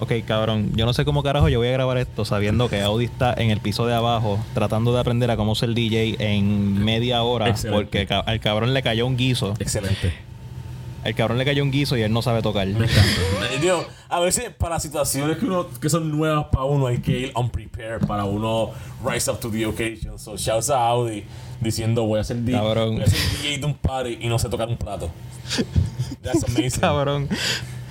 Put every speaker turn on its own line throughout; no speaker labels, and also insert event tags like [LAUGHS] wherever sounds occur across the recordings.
Ok, cabrón, yo no sé cómo carajo yo voy a grabar esto sabiendo que Audi está en el piso de abajo tratando de aprender a cómo ser DJ en media hora
Excelente.
porque ca- al cabrón le cayó un guiso.
Excelente.
El cabrón le cayó un guiso y él no sabe tocar.
Me encanta. Digo, a veces para situaciones que, uno, que son nuevas para uno hay que ir unprepared para uno rise up to the occasion. So shouts a Audi diciendo voy a ser,
Cabrón.
voy a ser DJ de un party y no sé tocar un plato. [LAUGHS] That's amazing.
Cabrón.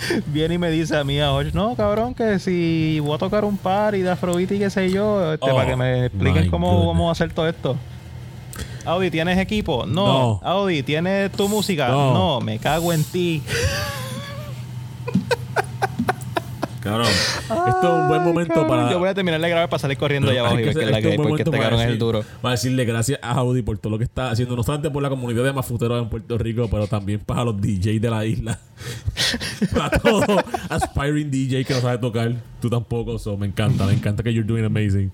[LAUGHS] Viene y me dice a mí a Jorge, no, cabrón, que si voy a tocar un par y de Afrobeat y qué sé yo, este,
Oh,
para que me expliquen
my
cómo
goodness.
vamos a hacer todo esto. Audi, ¿tienes equipo? No.
No.
Audi, ¿tienes tu música?
No.
No. me cago en ti.
Cabrón, esto es un buen momento
Cabrón,
para.
Yo voy a terminar de grabar para salir corriendo allá abajo y ver
que
es la que hay, porque
buen
este
momento
cabrón es el duro.
Para decirle gracias a Audi por todo lo que está haciendo, no solamente por la comunidad de mafuteros en Puerto Rico, pero también para los DJs de la isla. [LAUGHS] para todo aspiring DJ que no sabe tocar. Tú tampoco, so me encanta, me encanta que you're doing amazing.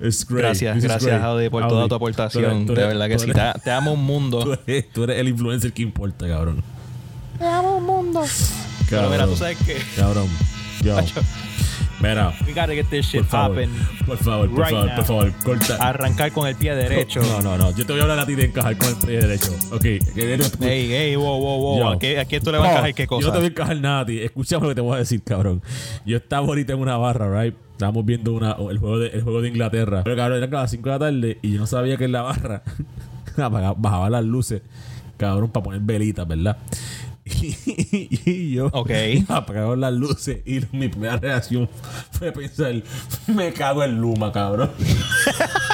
It's great.
Gracias,
This is
gracias
great.
Audi por toda tu aportación.
tú eres- tú
de verdad que sí. Te, te amo un [LAUGHS]
Tú
mundo.
eres, tú eres el influencer que importa, cabrón.
Te amo un mundo. Pero mira, tú sabes que
Cabrón. Yo. Mira.
we gotta get this shit
Por favor, por favor, por
right
favor,
now.
por favor, corta.
Arrancar con el pie derecho.
No, no, no. Yo te voy a hablar a ti de encajar con el pie derecho. Ok.
Ey, ey, wow, wow, wow.
Yo.
¿A qué, a quién tú le vas a encajar qué
Yo
cosa?
no te voy a encajar nada a ti. Escúchame lo que te voy a decir, cabrón. Yo estaba ahorita en una barra, right? Estábamos viendo una, el, juego de, el juego de Inglaterra. Pero cabrón, eran las 5 de la tarde y yo no sabía que en la barra [LAUGHS] bajaba las luces, cabrón, para poner velitas, ¿verdad? [LAUGHS] Y, yo
Ok.
apagaron las luces y mi primera reacción fue pensar, me cago en Luma, cabrón. [LAUGHS]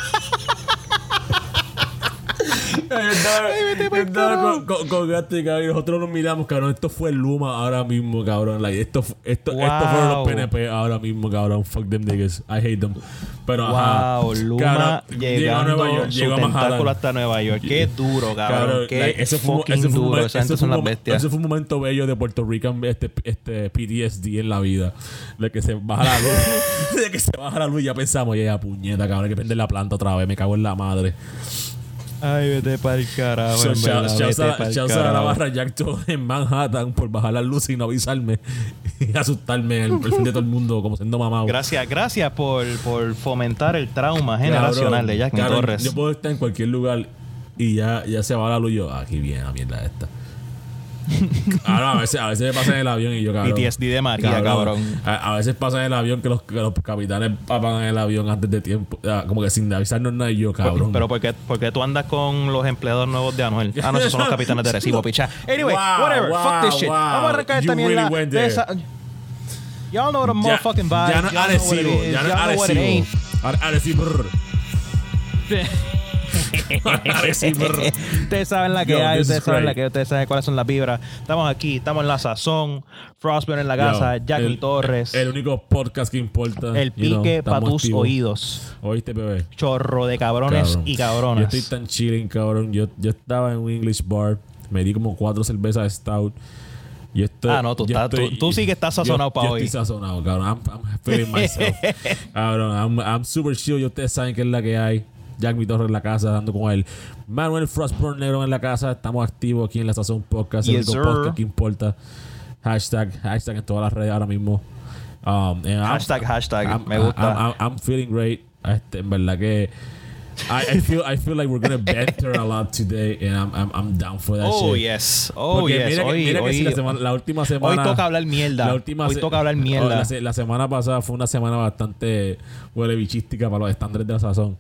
Yo con, con, con Gasti, cabrón, y nosotros nos miramos, cabrón. Esto fue Luma ahora mismo, cabrón. Like, esto, esto, esto
Wow.
fueron los PNP ahora mismo, cabrón. Fuck them niggas. I hate them. Pero, ajá.
Wow, Luma
Cabrón, llegó a
llegando
Nueva York, llegó a Manhattan.
hasta Nueva York. Qué duro, cabrón.
Cabrón,
Qué
like, ese fue, un-
fucking
ese fue
duro. gente
fue
son las bestias.
ese fue un momento bello de Puerto Rican este, este PTSD en la vida. De que se baja la luz. [LAUGHS] de que se baja la luz y ya pensamos, ya, puñeta, cabrón, hay que prender la planta otra vez. Me cago en la madre.
Ay, vete para el carajo.
So,
en
shout-
verdad,
shouts
vete
a-
pa'l
shouts a la barra Jack todo en Manhattan por bajar las luces y no avisarme [LAUGHS] y asustarme el perfil de todo el mundo como siendo mamado.
Gracias, gracias por, por fomentar el trauma generacional de Jack
cabrón,
Torres.
Yo puedo estar en cualquier lugar y ya, ya se va la luz y yo, ah, aquí viene la mierda esta. Ahora, a veces, a veces me pasa en el avión y yo, cabrón.
PTSD de María, cabrón.
A, a veces pasa en el avión que los, que los capitanes apagan el avión antes de tiempo. Como que sin avisarnos nada y yo, cabrón.
Pero ¿por qué, por qué tú andas con los empleados nuevos de Anuel? Ah, no, esos son los [LAUGHS] capitanes de Recibo, picha. Anyway,
Wow,
whatever.
wow,
fuck this shit.
wow.
Vamos a arrancar esta
You
mierda.
really went
de
there.
esa- Y'all know the motherfucking vibe.
ya no
Y'all know what it
Arecibo,
is.
ya no
Y'all know what it
Arecibo.
ain't.
Ar- Arecibo. [LAUGHS] [LAUGHS]
Ustedes saben la que
Yo,
hay, ustedes saben la que ustedes saben cuáles son las vibras. Estamos aquí, estamos en la sazón. Frostburn en la casa,
Yo,
Jack
el-
Mi Torres.
El único podcast que importa.
El pique para tus
activos.
oídos.
¿Oíste, bebé?
Chorro de cabrones
Cabrón.
y
Yo
cabronas.
estoy tan chilling, cabrón. Yo, yo estaba en un English bar. Me di como cuatro cervezas de stout. Y esto,
Ah, no, tú
yo
estás- tú- tú sí que estás sazonado
yo-
pa'
yo
hoy.
estoy sazonado, cabrón. I'm, I'm feeling myself. [LAUGHS] cabrón, I'm, I'm super chill. Y ustedes saben que es la que hay. Jack Mi Torres en la casa, dando con él. Manuel Frostburn Negro en la casa. Estamos activos aquí en la Sazón Podcast.
Yes,
el único
sir.
podcast que importa. Hashtag, hashtag en todas las redes ahora mismo. Um, I'm-
Hashtag, hashtag.
I'm-
me gusta.
I'm, feeling great. Este, en verdad que I, I feel I feel like we're gonna banter a lot today, and I'm I'm, I'm down for that
oh,
shit.
yes. Oh,
Porque
yes.
mira, que-
hoy,
mira que
hoy-
sí, la, semana- la última
hoy
semana.
toca hablar mierda.
La última
hoy toca hablar [LAUGHS] mierda.
La, la semana pasada fue una semana bastante huele bichística para los estándares de la sazón.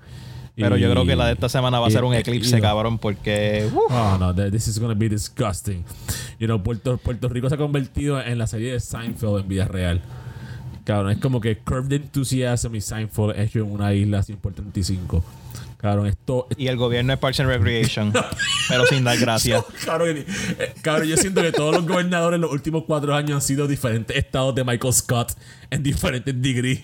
Pero yo creo que la de esta semana va a
y-
ser un eclipse,
y-
cabrón, porque. uh,
Oh, no, th- this is gonna be disgusting. You know, Puerto, Puerto Rico se ha convertido en la serie de Seinfeld en vida real. Cabrón, es como que Curved Enthusiasm y Seinfeld hecho en una isla sin por 35. Cabrón, esto,
y el gobierno es Parks and Recreation. [LAUGHS] pero sin dar gracias. [LAUGHS]
Cabrón, eh, cabrón, yo siento que todos los gobernadores en los últimos cuatro años han sido diferentes estados de Michael Scott en diferentes degrees.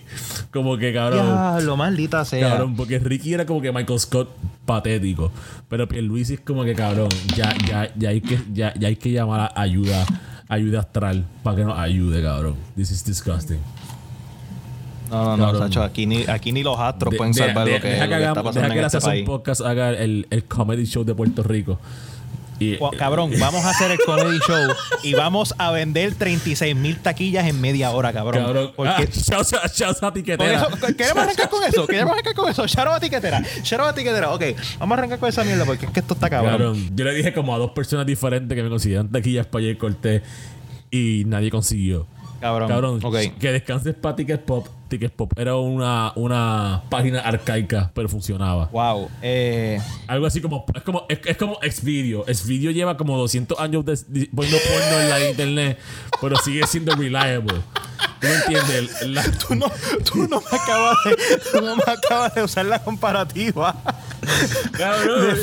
Como que, cabrón.
Ya, lo maldita sea.
Cabrón, porque Ricky era como que Michael Scott patético. Pero Pierluisi es como que, cabrón, ya, ya, ya, hay, que, ya, ya hay que llamar a ayuda, ayuda astral para que nos ayude, cabrón. This is disgusting.
No, no, no. Sacho, aquí ni, aquí ni los astros
De-
pueden
de-
salvar
de-
lo que,
deja
lo
que
que está pasando
deja que
en este país.
Podcast haga el, el comedy show de Puerto Rico. Y,
Cabrón, vamos a hacer el comedy [LAUGHS] show y vamos a vender 36 mil taquillas en media hora, cabrón.
cabrón.
Porque
Ah, a-
eso, queremos arrancar con eso, queremos arrancar con eso. Out a tiquetera, out a tiquetera. Ok, vamos a arrancar con esa mierda porque es que esto está cabrón.
Cabrón, yo le dije como a dos personas diferentes que me consiguieran taquillas para Jay Cortés y nadie consiguió.
Cabrón.
Cabrón,
Ok.
que descanses para Ticket Pop. Ticket Pop era una, una página arcaica, pero funcionaba.
Wow. Eh,
Algo así como es como es, es como Xvideo. Xvideo lleva como 200 años de, de- poniendo porno en la internet, pero sigue siendo reliable. ¿Tú me entiendes? La- [LAUGHS]
tú, no, tú, no me acabas de, tú no me acabas de usar la comparativa
cabrón.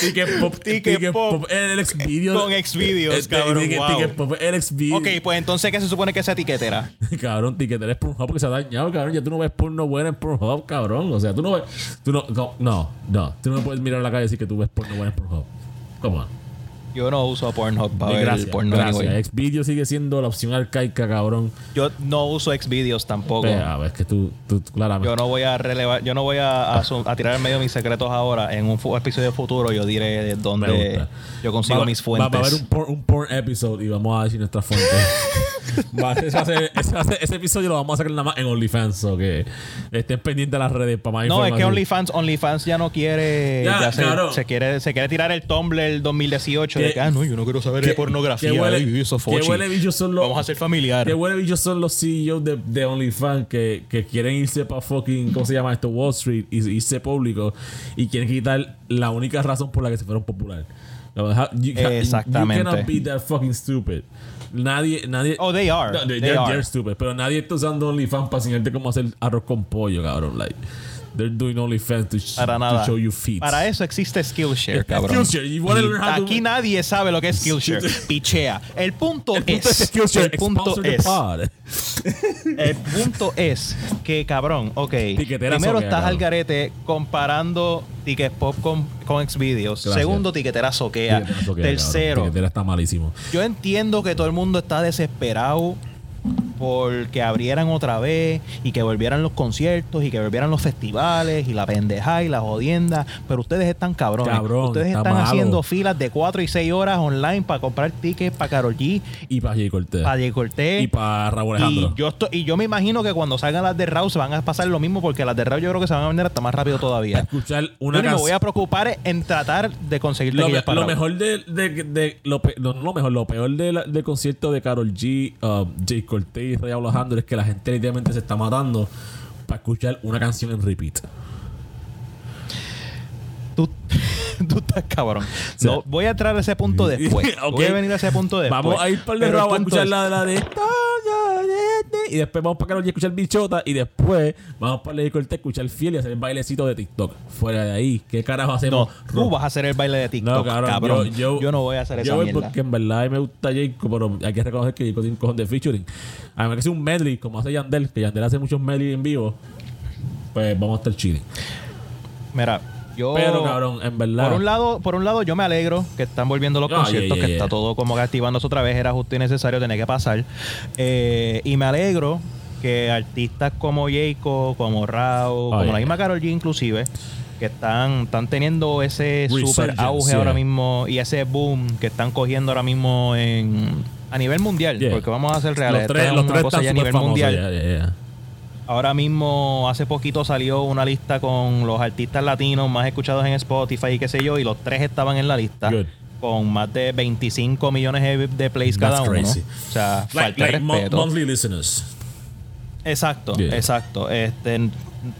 Ticket Pop,
Ticket
Ticket
Pop.
El Xvideo.
con Xvideos,
Eh,
cabrón.
Ticket, Pop, el Xvideo.
Ok, pues entonces, ¿qué se supone que esa etiquetera? [LAUGHS]
Cabrón, tiquetera es Pornhub porque se ha dañado, cabrón. Ya tú no ves porno buena en Pornhub, cabrón. O sea, tú no ves. Tú no, no, no. Tú no puedes mirar la calle y decir que tú ves porno buena en Pornhub. ¿Cómo?
Yo no uso Pornhub para ver
Gracias.
porno
gracias.
anyway.
Xvideo sigue siendo la opción arcaica, cabrón.
Yo no uso Xvideos tampoco.
Pero, es que tú, tú, claramente.
Yo no voy a relevar, yo no voy a, a su- a tirar en medio mis secretos ahora. En un episodio futuro yo diré dónde yo consigo
Va-
mis
Va, va a haber
fuentes.
un porn, un porn episode y vamos a decir nuestras fuentes. [LAUGHS] Va ese, episodio lo vamos a sacar nada más en OnlyFans. O que estén pendientes de las redes para más
No, es que. OnlyFans, OnlyFans ya no quiere,
Ya,
ya se,
claro.
se quiere, se quiere tirar el Tumblr 2018 de
Que-
que, ah, no, yo no quiero saber de
¿Qué-
pornografía.
qué huele-
ay, eso
qué huele bichos son los-
Vamos a ser familiar.
Qué huele bichos son los CEOs de, de OnlyFans que, que quieren irse para fucking, ¿cómo se llama esto? Wall Street y irse público y quieren quitar la única razón por la que se fueron popular. You
Exactamente.
You cannot be that fucking stupid. Nadie, nadie.
Oh, they are.
No, they,
They
they're,
are.
they're stupid. Pero nadie está usando OnlyFans para enseñarte cómo hacer arroz con pollo, cabrón. Like, they're doing OnlyFans to, sh-
Para
to
nada.
show you feet.
Para eso existe Skillshare, cabrón.
Skillshare. You wanna learn how to-
Aquí nadie sabe lo que es Skillshare. [LAUGHS] Pichea. El punto,
El punto
es.
es Skillshare.
el punto
sponsor the
es.
pod. [LAUGHS]
El punto es que, cabrón, ok.
Tiquetera
Primero
soquea,
estás al
cabrón.
garete comparando Ticket Pop con, con Xvideos.
Gracias.
Segundo, tiquetera soquea.
Tiquetera soquea,
Tercero,
cabrón. Tiquetera está malísimo.
yo entiendo que todo el mundo está desesperado porque abrieran otra vez y que volvieran los conciertos y que volvieran los festivales y la pendeja y la jodienda, pero ustedes están cabrones.
Cabrón,
ustedes
está
están
malo.
haciendo filas de 4 y 6 horas online para comprar tickets para Karol G,
Y para Jay Cortez.
para Jay Cortez.
Y para Raúl
Y
Alejandro.
yo, estoy, y yo me imagino que cuando salgan las de Raw se van a pasar lo mismo porque las de Raw yo creo que se van a vender hasta más rápido todavía.
escuchar
Yo
una
ni me voy a preocupar en tratar de conseguir
Lo,
taquillas
me-
para
lo
Raw.
mejor de, de, de- lo, pe- no, no lo mejor, lo peor de del concierto de Carol G, um, Jay Cortez y Raúl Alejandro es que la gente literalmente se está matando para escuchar una canción en repeat.
Tú, [LAUGHS] tú estás cabrón.
sea-
No, voy a entrar a ese punto después. [LAUGHS]
Ok.
Voy a venir a ese punto después.
Vamos a ir para el de a escuchar
es-
la de la de y después vamos para Carol a escuchar Bichota y después vamos para Jay Cortez a escuchar Fiel y hacer el bailecito de TikTok. Fuera de ahí, ¿qué carajo
No,
hacemos?
tú vas a hacer el baile de TikTok,
No, cabrón,
cabrón.
Yo,
Yo, no voy a hacer esa
yo voy
mierda.
porque en verdad a mí me gusta Jacob, pero hay que reconocer que Jacob tiene un cojón de featuring. Además que es un medley, como hace Yandel, que Yandel hace muchos medley en vivo, pues vamos a estar chilling.
Mira, yo...
Pero cabrón, en verdad.
Por un lado, por un lado, yo me alegro que están volviendo los
Ah,
conciertos,
yeah, yeah,
que está todo como activándose otra vez, era justo y necesario, tenía que pasar. Eh, y me alegro que artistas como Jacob, como Rao,
Oh,
como la misma Karol G inclusive, que están, están teniendo ese super auge ahora mismo y ese boom que están cogiendo ahora mismo en a nivel mundial, porque vamos a hacer reales,
los tres,
es
los tres
cosa
están
ya a nivel
famosos.
mundial. Ahora mismo, hace poquito salió una lista con los artistas latinos más escuchados en Spotify y qué sé yo, y los tres estaban en la lista.
Good.
Con más de 25 millones de, plays
That's
cada uno.
crazy.
O sea,
Like,
falta de
like mo-
respeto.
monthly listeners.
Exacto,
Yeah.
exacto. Este,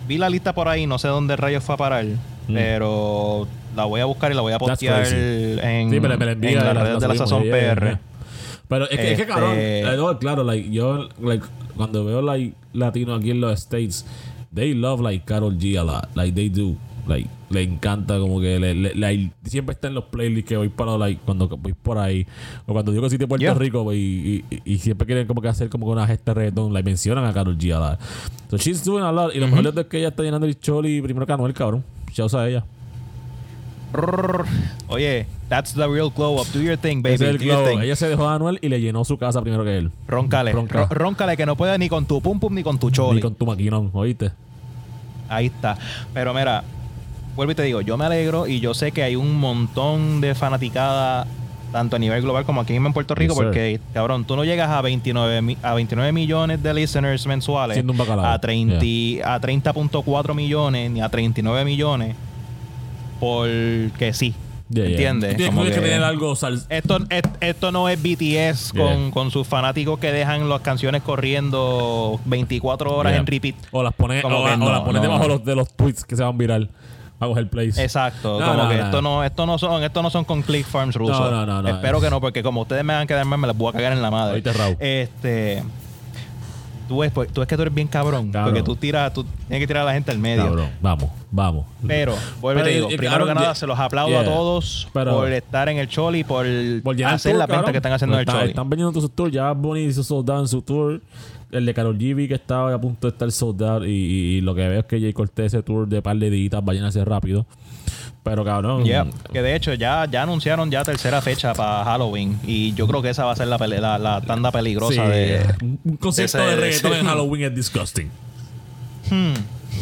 vi la lista por ahí, no sé dónde rayos fue a parar, pero la voy a buscar y la voy a
Mm.
Postear en,
Sí, me la, me la envía.
en las
la-
redes de la Sazón
yeah, yeah,
PR.
yeah. Pero es que, es que
Este-
cabrón, eh, no, claro, like, yo, like, cuando veo, like, latino aquí en los States, they love, like, Carol G a lot. Like, they do. Like, le encanta como que le, le- siempre está en los playlists que voy para, like, cuando voy por ahí. O cuando digo que de Puerto
Yeah.
Rico, y, y, y siempre quieren como que hacer como que una gesta de reggaetón, like, mencionan a Carol G a lot. So she's doing a lot. Y lo mejor es que ella está llenando el choli primero que Anuel, cabrón. Ya usa ella.
Oye, that's the real glow up. Do your thing, baby. Do your thing.
Ella se dejó a Anuel y le llenó su casa primero que él.
Róncale.
Ronca.
Ro- Róncale que no puede ni con tu pum pum ni con tu choli.
Ni con tu maquinón, ¿oíste?
Ahí está. Pero mira, vuelvo y te digo, yo me alegro y yo sé que hay un montón de fanaticada tanto a nivel global como aquí mismo en Puerto Rico,
Yes,
porque, cabrón, tú no llegas a 29, mi- a 29 millones de listeners mensuales,
Siendo un bacalao.
a 30 a 30.4 millones, ni a 39 millones, porque sí.
Yeah, yeah.
¿Entiendes?
Tienes,
Como
que
que-
tener algo sal-
Esto, et- esto no es BTS
Yeah.
con, con sus fanáticos que dejan las canciones corriendo 24 horas
Yeah.
en repeat.
O las pones, o,
no,
las pones
no,
debajo
no.
de los, de los tweets que se van viral. A coger plays.
Exacto,
No,
como
no,
que
no.
esto no, esto no son, esto no son con click farms rusos.
No, no, no, no.
Espero que no, porque como ustedes me van a quedar mal, me les voy a cagar en la madre.
Ahorita, Raúl.
Este, tú ves, pues, tú ves que tú eres bien cabrón,
Cabrón.
porque tú tiras, tú tienes que tirar a la gente al medio.
Cabrón, vamos, vamos.
Pero, vuelvo y te digo,
eh,
primero que nada, se los aplaudo
yeah.
a todos
Pero-
por estar en el Choli, por,
Por
hacer
tour,
la venta que están haciendo en el Choli.
Están vendiendo todos sus tours. Ya Bonnie hizo sold out en su tour. El de Carol G que estaba a punto de estar sold out. Y, y- y lo que veo es que Jay Cortez ese tour de par de editas vayan a hacer rápido. Pero cabrón.
Yeah, que de hecho ya, ya anunciaron ya tercera fecha para Halloween y yo creo que esa va a ser la, pele- la, la tanda peligrosa
sí,
de
un- concierto
de
reggaetón en [LAUGHS] Halloween es disgusting.
hmm,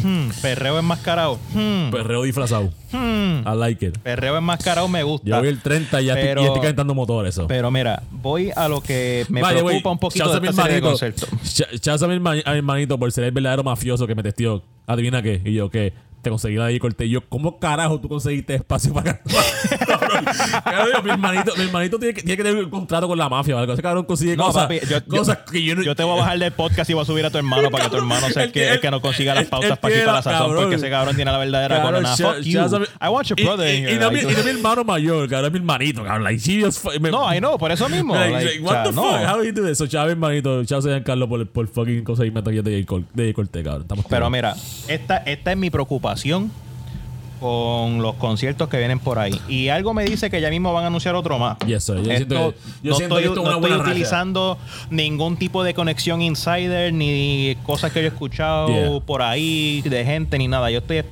hmm, perreo enmascarado. Hmm,
Perreo disfrazado.
hmm.
I like it.
Perreo enmascarado me gusta.
Yo voy el 30 y ya, estoy,
Pero-
y estoy calentando motor eso.
Pero mira, voy a lo que me preocupa un poquito de
a mi
esta serie de conceptos.
a mi hermanito por ser el verdadero mafioso que me testió. Adivina qué. Y yo, ¿qué? Te conseguí la de Cortés. Y yo, ¿cómo carajo tú conseguiste espacio para [LAUGHS] Cabrón, cabrón, mi hermanito, mi hermanito tiene que, tiene que tener un contrato con la mafia o algo. Ese cabrón consigue
No,
cosas,
papi, yo, yo-
cosas que yo no.
yo te voy a bajar del podcast y voy a subir a tu hermano para que tu hermano sea el que, el que nos consiga las pautas
él
para para la sazón,
cabrón.
porque ese cabrón tiene la verdadera corona. Fuck you. I want your brother
y,
in
y,
here.
no, y no mi hermano mayor, cabrón, es mi hermanito, cabrón. Like, serious
No, I know, por eso mismo.
Like, what the
no.
fuck? How do you do this? So, chavo, hermanito. Chao, Carlos por, por fucking conseguirme taquillas de Jay Cortés, cabrón. Estamos
Pero mira, esta, esta es mi preocupación con los conciertos que vienen por ahí. Y algo me dice que ya mismo van a anunciar otro más.
Yes, sir. Yo
Esto-
siento que, yo
no
siento
estoy, no estoy utilizando ningún tipo de conexión insider ni cosas que yo he escuchado
Yeah.
por ahí de gente ni nada. Yo estoy,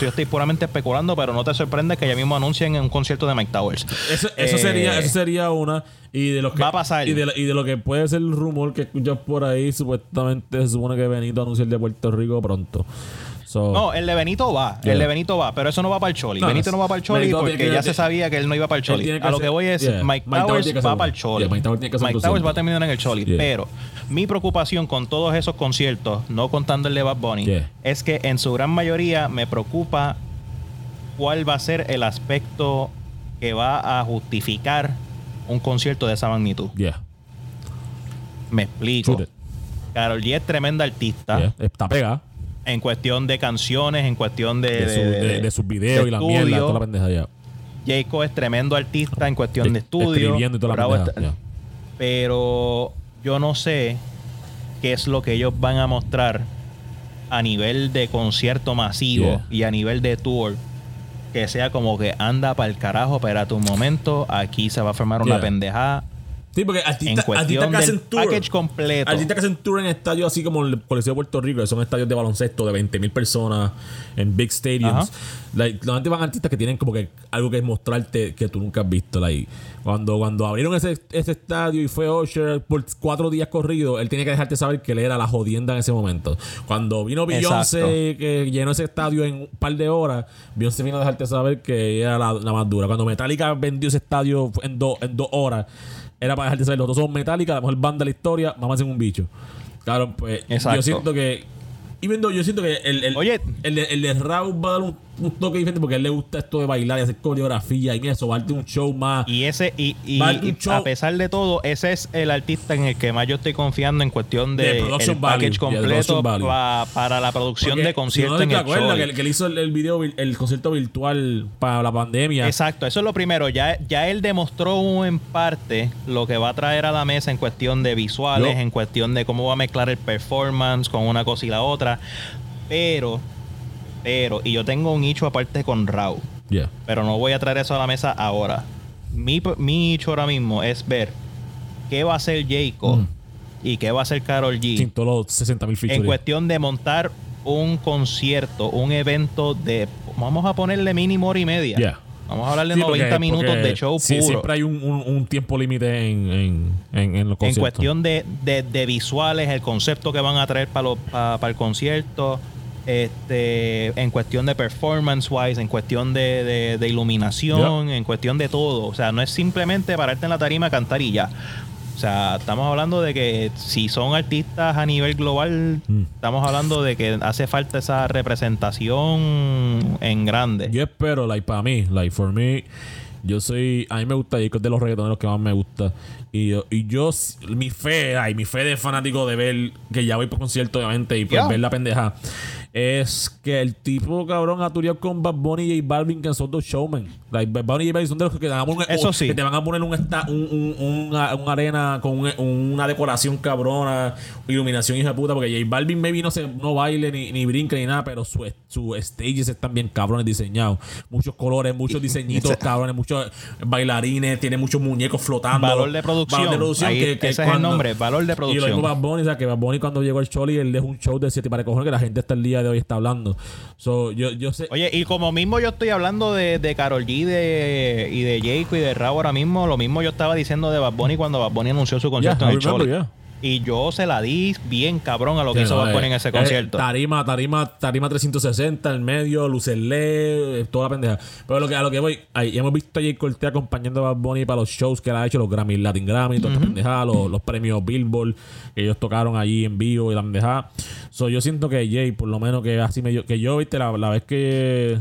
yo estoy puramente especulando, pero no te sorprende que ya mismo anuncien un concierto de Mike Towers.
Eso, eso
Eh,
sería, eso sería una. Y de lo que
Va a pasar.
Y de, lo- y de lo que puede ser el rumor que escuchas por ahí, supuestamente se supone que Benito anuncia el de Puerto Rico pronto. So,
No, el de Benito va,
Yeah.
el de Benito va, pero eso no va para el Choli.
No,
Benito no va para el Choli
Benito
porque
que-
ya se sabía que él no iba para el Choli. A lo
hacer-
que voy es,
yeah.
Mike,
Mike Towers
va para el. Choli.
Yeah, Mike Towers tiene que hacer
Mike
un
Towers
concierto.
va a terminar en el Choli.
Yeah.
Pero mi preocupación con todos esos conciertos, no contando el de Bad Bunny,
Yeah.
es que en su gran mayoría me preocupa cuál va a ser el aspecto que va a justificar un concierto de esa magnitud.
yeah.
Me explico. Carol G es tremenda artista.
Yeah. Está pegada
En cuestión de canciones, en cuestión de,
de, su-
de-
de- de sus videos
de
y la
estudio.
mierda, toda la pendeja ya.
Jacob es tremendo artista en cuestión de, estudio.
Escribiendo y toda la pendeja.
está-. Pero yo no sé qué es lo que ellos van a mostrar a nivel de concierto masivo
Yeah.
y a nivel de tour. Que sea como que anda para el carajo, espérate un momento, aquí se va a formar una pendejada
Sí, porque artistas, artistas que hacen tour.
package completo.
Artistas que hacen tour en estadios así como el Coliseo de Puerto Rico, que son estadios de baloncesto de 20.000 personas en big stadiums. Like, normalmente van artistas que tienen como que algo que mostrarte que tú nunca has visto. Like, cuando, cuando abrieron ese, ese estadio y fue Usher por cuatro días corridos, él tiene que dejarte saber que él era la jodienda en ese momento. Cuando vino Beyoncé, que llenó ese estadio en un par de horas, Beyoncé vino a dejarte saber que era la, la más dura. Cuando Metallica vendió ese estadio en, dos en dos horas, era para dejarte saber, los dos son Metallica, la mejor banda de la historia, vamos a hacer un bicho. Claro, pues
Exacto.
yo siento que. Y viendo, yo siento que el, el,
Oye.
el, de- el de Raúl va a dar un, un toque diferente porque a él le gusta esto de bailar y hacer coreografía y eso, va a darte un show más.
Y ese, y, y-
a
y
show.
pesar de todo, ese es el artista en el que más yo estoy confiando en cuestión
De
el package
value,
completo pa- para la producción
Porque,
de conciertos
si
en
no
el
te acuerdas
Choli.
que, que él hizo el, el video, el concierto virtual para la pandemia.
Exacto, eso es lo primero. Ya, ya él demostró en parte lo que va a traer a la mesa en cuestión de visuales,
Yo-
en cuestión de cómo va a mezclar el performance con una cosa y la otra. Pero, pero, y yo tengo un nicho aparte con Raw,
Yeah.
pero no voy a traer eso a la mesa ahora. Mi, mi nicho ahora mismo es ver qué va a hacer Jacob
Mm.
y qué va a hacer Carol G
Sin todos los 60 mil
en cuestión de montar un concierto, un evento de, vamos a ponerle mínimo hora y media.
Yeah.
Vamos a hablarle
Sí,
90
porque-
minutos
porque
de show
sí,
puro.
siempre hay un, un- un tiempo límite en, en, en, en los
en
conciertos.
cuestión de, de- de visuales, el concepto que van a traer para, los- pa- para el concierto, este, en cuestión de performance wise, en cuestión de, de- de iluminación, en cuestión de todo. O sea, no es simplemente pararte en la tarima cantar y ya. O sea, estamos hablando de que si son artistas a nivel global,
Mm.
estamos hablando de que hace falta esa representación en grande.
Yo espero, like, para mí, like, for me, yo soy, a mí me gusta Jacob de los reggaetoneros que más me gusta. Y yo, y yo mi fe, ay, mi fe de fanático de ver, que ya voy por concierto, obviamente, y pues
Yeah.
ver la pendeja, es que el tipo, cabrón, ha con Bad Bunny y J Balvin, que son dos showmen. Like, Bad Bunny y J son de los que te van a poner,
Eso
un-
sí.
que te van a poner un, esta- un, un- una, una arena con un- una decoración cabrona, iluminación hija de puta, porque J Balvin maybe no, se, no baile ni, ni brinca ni nada, pero su, su stages están bien cabrones diseñados. Muchos colores, muchos diseñitos cabrones, muchos bailarines, tiene muchos muñecos flotando.
Valor de producción.
Valor de producción
Ahí,
que, que
ese es el nombre, valor de
Y lo
producción.
mismo Bad Bunny, o sea, que Bad Bunny cuando llegó al Choli, él dejó un show de siete para cojones que la gente hasta el día de hoy está hablando. So, yo, yo sé...
Oye, y como mismo yo estoy hablando de, de Karol G de, y de Jayco y de Rao ahora mismo, lo mismo yo estaba diciendo de Bad Bunny cuando Bad Bunny anunció su concierto
Yeah,
en el Choli.
remember, yeah.
Y yo se la di bien cabrón a lo que
Sí,
hizo
no,
Bad Bunny
eh,
en ese
eh,
concierto.
tarima, tarima, tarima 360 en medio, luces LED, eh, toda la pendeja. Pero lo que, a lo que voy, ahí hemos visto a Jay Cortez acompañando a Bad Bunny para los shows que él ha hecho, los Grammy, Latin Grammy, toda esta pendejada, los, los premios Billboard que ellos tocaron allí en vivo y la pendejada. So, yo siento que Jay, por lo menos que así medio, que yo, viste, la, la vez que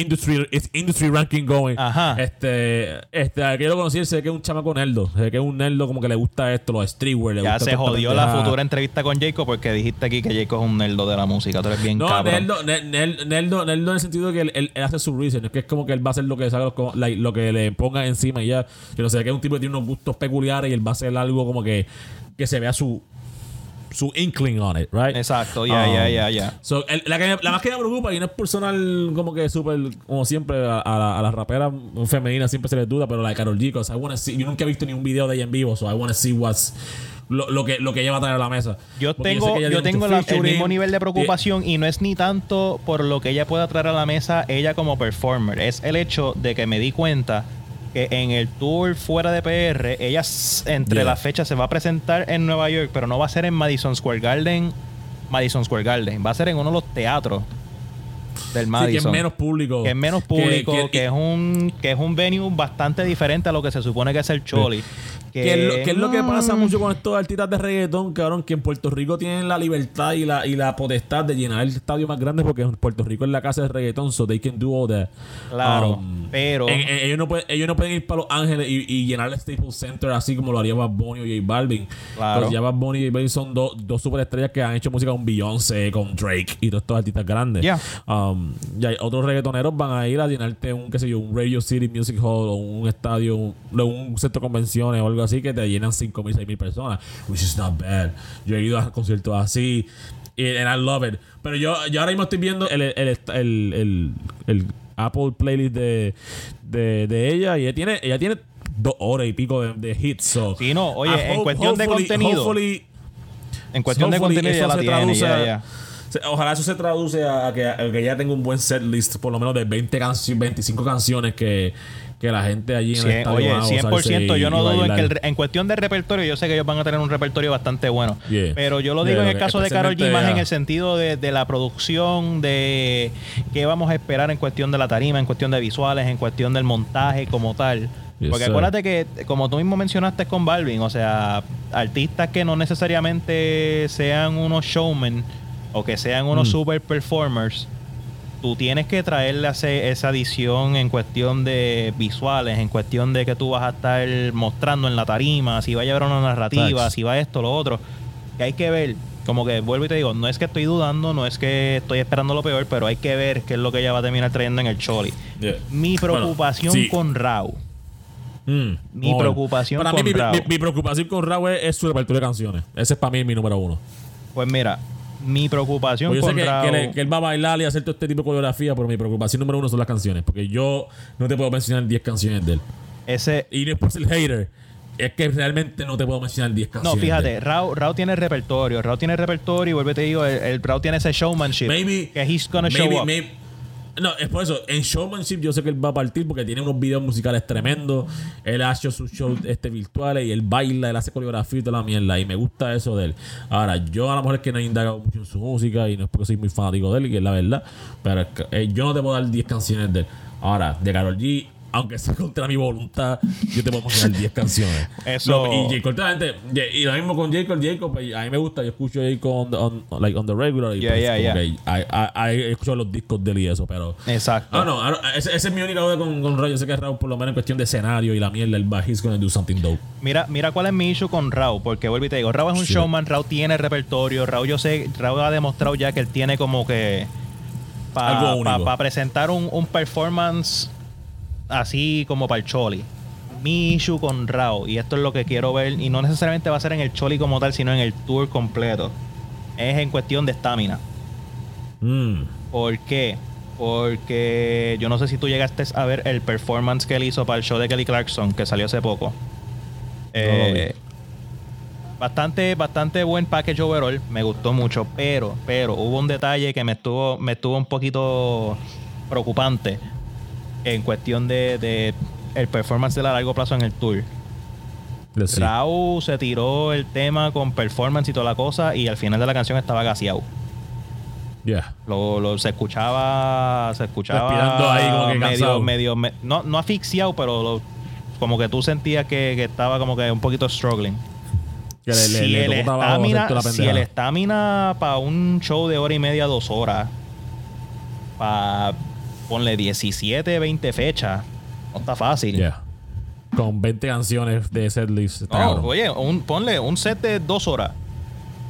industry it's industry ranking going
Ajá.
este este yo lo conocí ve que es un chamaco nerdo ve que es un nerdo como que le gusta esto los streetwear le
ya
gusta
se jodió la futura entrevista con Jayco porque dijiste aquí que Jayco es un nerdo de la música. Tú eres bien
No,
cabrón.
Nel- Neldo, Neldo en el sentido de que él, él- él hace su research, que es como que él va a hacer lo que sabe, lo, lo que le ponga encima y ya. Que no sé, que es un tipo que tiene unos gustos peculiares y él va a hacer algo como que, que se vea su su inkling on it, right?
Exacto, ya,
Um,
ya, ya, ya.
So, el- la, que me- la más que me preocupa, y no es personal como que súper, como siempre, a, a la- a las raperas femeninas siempre se les duda, pero la de Carol G, 'cause I wanna see- yo nunca he visto ni un video de ella en vivo, so I wanna see what's lo, lo que, lo que ella va a traer a la mesa.
Yo
Porque
tengo,
sé que ella
yo
tiene
tengo
mucho
la- el
featuring,
mismo nivel de preocupación y no es ni tanto por lo que ella pueda traer a la mesa ella como performer, es el hecho de que me di cuenta que en el tour fuera de PR, ella entre
Yeah.
las fechas se va a presentar en Nueva York, pero no va a ser en Madison Square Garden, Madison Square Garden, va a ser en uno de los teatros del
Sí,
Madison.
que es menos público.
que es menos público, que,
que-
es un que es un venue bastante diferente a lo que se supone que es el Choli.
Que, es lo, que es lo que pasa mucho con estos artistas de reggaetón, cabrón, que en Puerto Rico tienen la libertad y la, y la potestad de llenar el estadio más grande porque en Puerto Rico es la casa de reggaetón, so they can do all that.
Claro,
Um,
pero
en- en- ellos, no pueden, ellos no pueden ir para Los Ángeles y, y llenar el Staples Center así como lo haría Bad Bunny o J Balvin.
Claro.
Pues ya Bad Bunny y J Balvin son dos dos superestrellas que han hecho música con Beyoncé, con Drake y todos estos artistas grandes.
Ya.
Um, y hay otros reggaetoneros van a ir a llenarte un, qué sé yo, un Radio City Music Hall o un estadio, un, un centro de convenciones o algo así que te llenan 5 mil, 6 mil personas. Which is not bad. Yo he ido a conciertos así. And I love it. Pero yo, yo ahora mismo estoy viendo el, el, el, el- Apple playlist de, de, de ella y ella tiene, ella tiene dos horas y pico de, de hits. So,
Sí, no, oye,
I
en
hope-
cuestión de contenido. En cuestión de contenido ya
eso
la
se
tiene,
traduce
ya,
a-
ya.
se- Ojalá eso se traduce a, a que, a que ya tenga un buen set list, por lo menos de 20 canciones, 25 canciones que, que la gente allí en el
Cien-
estadio
oye,
van a gozarse
100% yo no dudo en que el en cuestión de repertorio, yo sé que ellos van a tener un repertorio bastante bueno.
Yeah.
Pero yo lo
Yeah,
digo en el caso de Karol G más en el sentido de, de la producción, de qué vamos a esperar en cuestión de la tarima, en cuestión de visuales, en cuestión del montaje como tal.
Yes,
Porque
sir.
acuérdate que, como tú mismo mencionaste con Balvin, o sea, artistas que no necesariamente sean unos showmen o que sean unos
Mm.
super performers, tú tienes que traerle esa adición en cuestión de visuales, en cuestión de que tú vas a estar mostrando en la tarima, si va a llevar una narrativa, si va esto, lo otro. Que hay que ver, como que vuelvo y te digo, no es que estoy dudando, no es que estoy esperando lo peor, pero hay que ver qué es lo que ella va a terminar trayendo en el Choli.
Yeah.
Mi
Bueno,
preocupación
sí.
con Rao.
Mm,
Mi preocupación
para
con
mí, mi,
Rao.
mi- mi preocupación con es, es su repertorio de canciones. Ese es para mí mi número uno.
Pues mira, mi preocupación
Porque yo sé que, que le- que él va a bailar y hacer todo este tipo de coreografía, pero mi preocupación número uno son las canciones. Porque yo no te puedo mencionar 10 canciones de él.
ese,
Y no es por ser hater, es que realmente no te puedo mencionar 10
no,
canciones. él.
fíjate, Rao, Rao tiene repertorio. Rao tiene repertorio y vuelve te digo, el, el Rao tiene ese showmanship.
Maybe,
que he's gonna
maybe,
show up.
maybe- No, es por eso. En showmanship yo sé que él va a partir porque tiene unos videos musicales tremendos. Él ha sus shows este, virtuales y él baila, él hace coreografía y toda la mierda. Y me gusta eso de él. Ahora, yo a lo mejor es que no he indagado mucho en su música y no es porque soy muy fanático de él, que es la verdad. Pero eh, yo no te puedo dar 10 canciones de él. Ahora, de Karol G, aunque sea contra mi voluntad, yo te puedo mencionar 10 canciones. [LAUGHS]
Eso-
No, y J. Cole, obviamente, y lo mismo con J. Cole, J. Cole, pues, a mí me gusta, yo escucho J. Cole on, the- on- like, on the regular. Y
Yeah,
pues,
yeah, yeah.
I- I- I- he escuchado los discos de él y eso, pero.
Exacto.
Ah, no, ah, no, ese, ese es mi única duda con, con Raúl. Yo sé que Raúl, por lo menos en cuestión de escenario y la mierda, el va, he's gonna do something dope.
Mira, mira cuál es mi issue con Raúl, porque vuelvo y te digo, Raúl es un showman, Raúl tiene repertorio, Raúl yo sé, Raúl ha demostrado ya que él tiene como que para
Algo único.
presentar un, un performance así como para el Choli. Mi issue con Raúl, y esto es lo que quiero ver, y no necesariamente va a ser en el Choli como tal, sino en el tour completo, es en cuestión de estamina.
Mm.
¿Por qué? Porque yo no sé si tú llegaste a ver el performance que él hizo para el show de Kelly Clarkson, que salió hace poco. Eh, bastante, bastante buen package overall, me gustó mucho, pero, pero hubo un detalle que me estuvo, me estuvo un poquito preocupante en cuestión de, de el performance de la largo plazo en el tour. Raúl se tiró el tema con performance y toda la cosa y al final de la canción estaba gaseado.
Yeah.
Lo, lo- se escuchaba se escuchaba
Respirando ahí como que
medio medio me- no, no asfixiado pero lo- como que tú sentías que, que estaba como que un poquito struggling
Que le, le,
si,
le
el si estamina para un show de hora y media dos horas para ponle 17 20 fechas no está fácil
Yeah. Con 20 canciones de setlist.
No, oye un, ponle un set de dos horas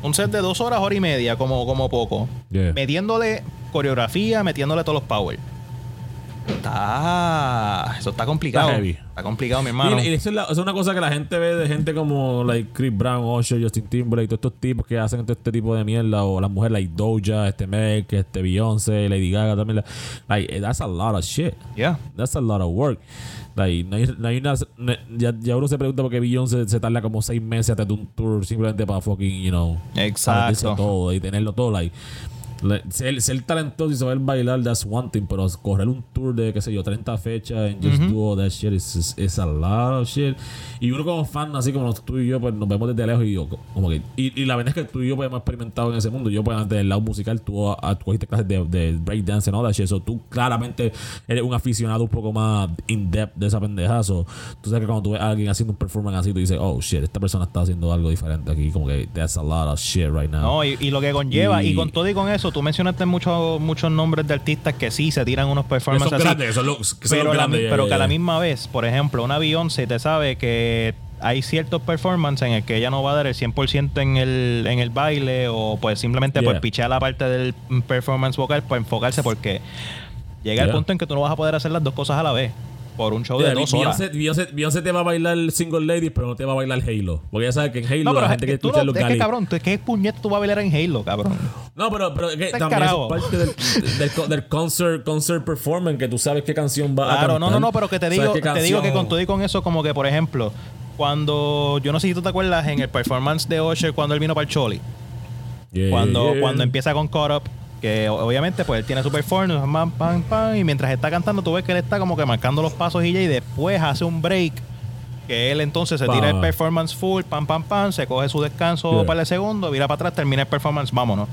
un set de dos horas hora y media como, como poco
Yeah.
metiéndole coreografía, metiéndole todos los power. Está. Eso está complicado.
Está heavy.
Está complicado, mi hermano.
Y, y eso es, la- eso es una cosa que la gente ve de gente como like Chris Brown, Usher, Justin Timberlake, todos estos tipos que hacen todo este tipo de mierda, o las mujeres like Doja, este Meg, este Beyoncé, Lady Gaga también. Like, that's a lot of shit.
Yeah.
That's a lot of work. Like, no hay, no hay una, no- ya, ya uno se pregunta por qué Beyoncé se tarda como seis meses hasta de un tour simplemente para fucking, you know,
Exacto.
todo y tenerlo todo. Like, ser, ser talentoso y saber bailar, that's one thing, pero correr un tour de, qué sé yo, 30 fechas and just do all that shit is, is, a lot of shit. Y uno como fan, así como tú y yo, pues nos vemos desde lejos y yo, como que. Y, y la verdad es que tú y yo pues, hemos experimentado en ese mundo. Yo, pues, antes del lado musical, tú, ah, tú cogiste clases de, de breakdance y all that shit. So, tú claramente eres un aficionado un poco más in-depth de esa pendejazo. Tú sabes que cuando tú ves a alguien haciendo un performance así, tú dices, oh shit, esta persona está haciendo algo diferente aquí. Como que that's a lot of shit right now.
No, y, y lo que conlleva, y,
Y-
con todo y con eso, tú mencionaste muchos muchos nombres de artistas que sí se tiran unos performances así.
grandes, que son
pero
los
la pero
ya,
que a la misma vez, por ejemplo, una Beyoncé te sabe que hay ciertos performances en el que ella no va a dar el 100% en el, en el baile o pues simplemente
Yeah.
por pichear la parte del performance vocal por enfocarse porque llega el
Yeah.
punto en que tú no vas a poder hacer las dos cosas a la vez por un show de dos horas.
Beyoncé, Beyoncé- te va a bailar Single Ladies, pero no te va a bailar Halo. Porque ya sabes que en Halo
No, pero
la gente que
es-
escucha los
es que cabrón, tú- ¿qué puñete tú vas a bailar en Halo, cabrón?
No, pero, pero es que
Está
también
carajo.
es parte del, del, co- del concert, concert performance, que tú sabes qué canción va a
Claro, no, no, no, pero que te digo, te digo que con todo y con eso, como que por ejemplo, cuando, yo no sé si tú te acuerdas en el performance de Usher cuando él vino para el Choli,
Yeah,
cuando,
yeah.
cuando empieza con Caught Up, que obviamente pues él tiene su performance, pam, pam, pam, y mientras está cantando tú ves que él está como que marcando los pasos y ya, y después hace un break, que él entonces se
Pa.
tira el performance full, pam, pam, pam, se coge su descanso
Yeah.
para el segundo, vira para atrás, termina el performance, vámonos.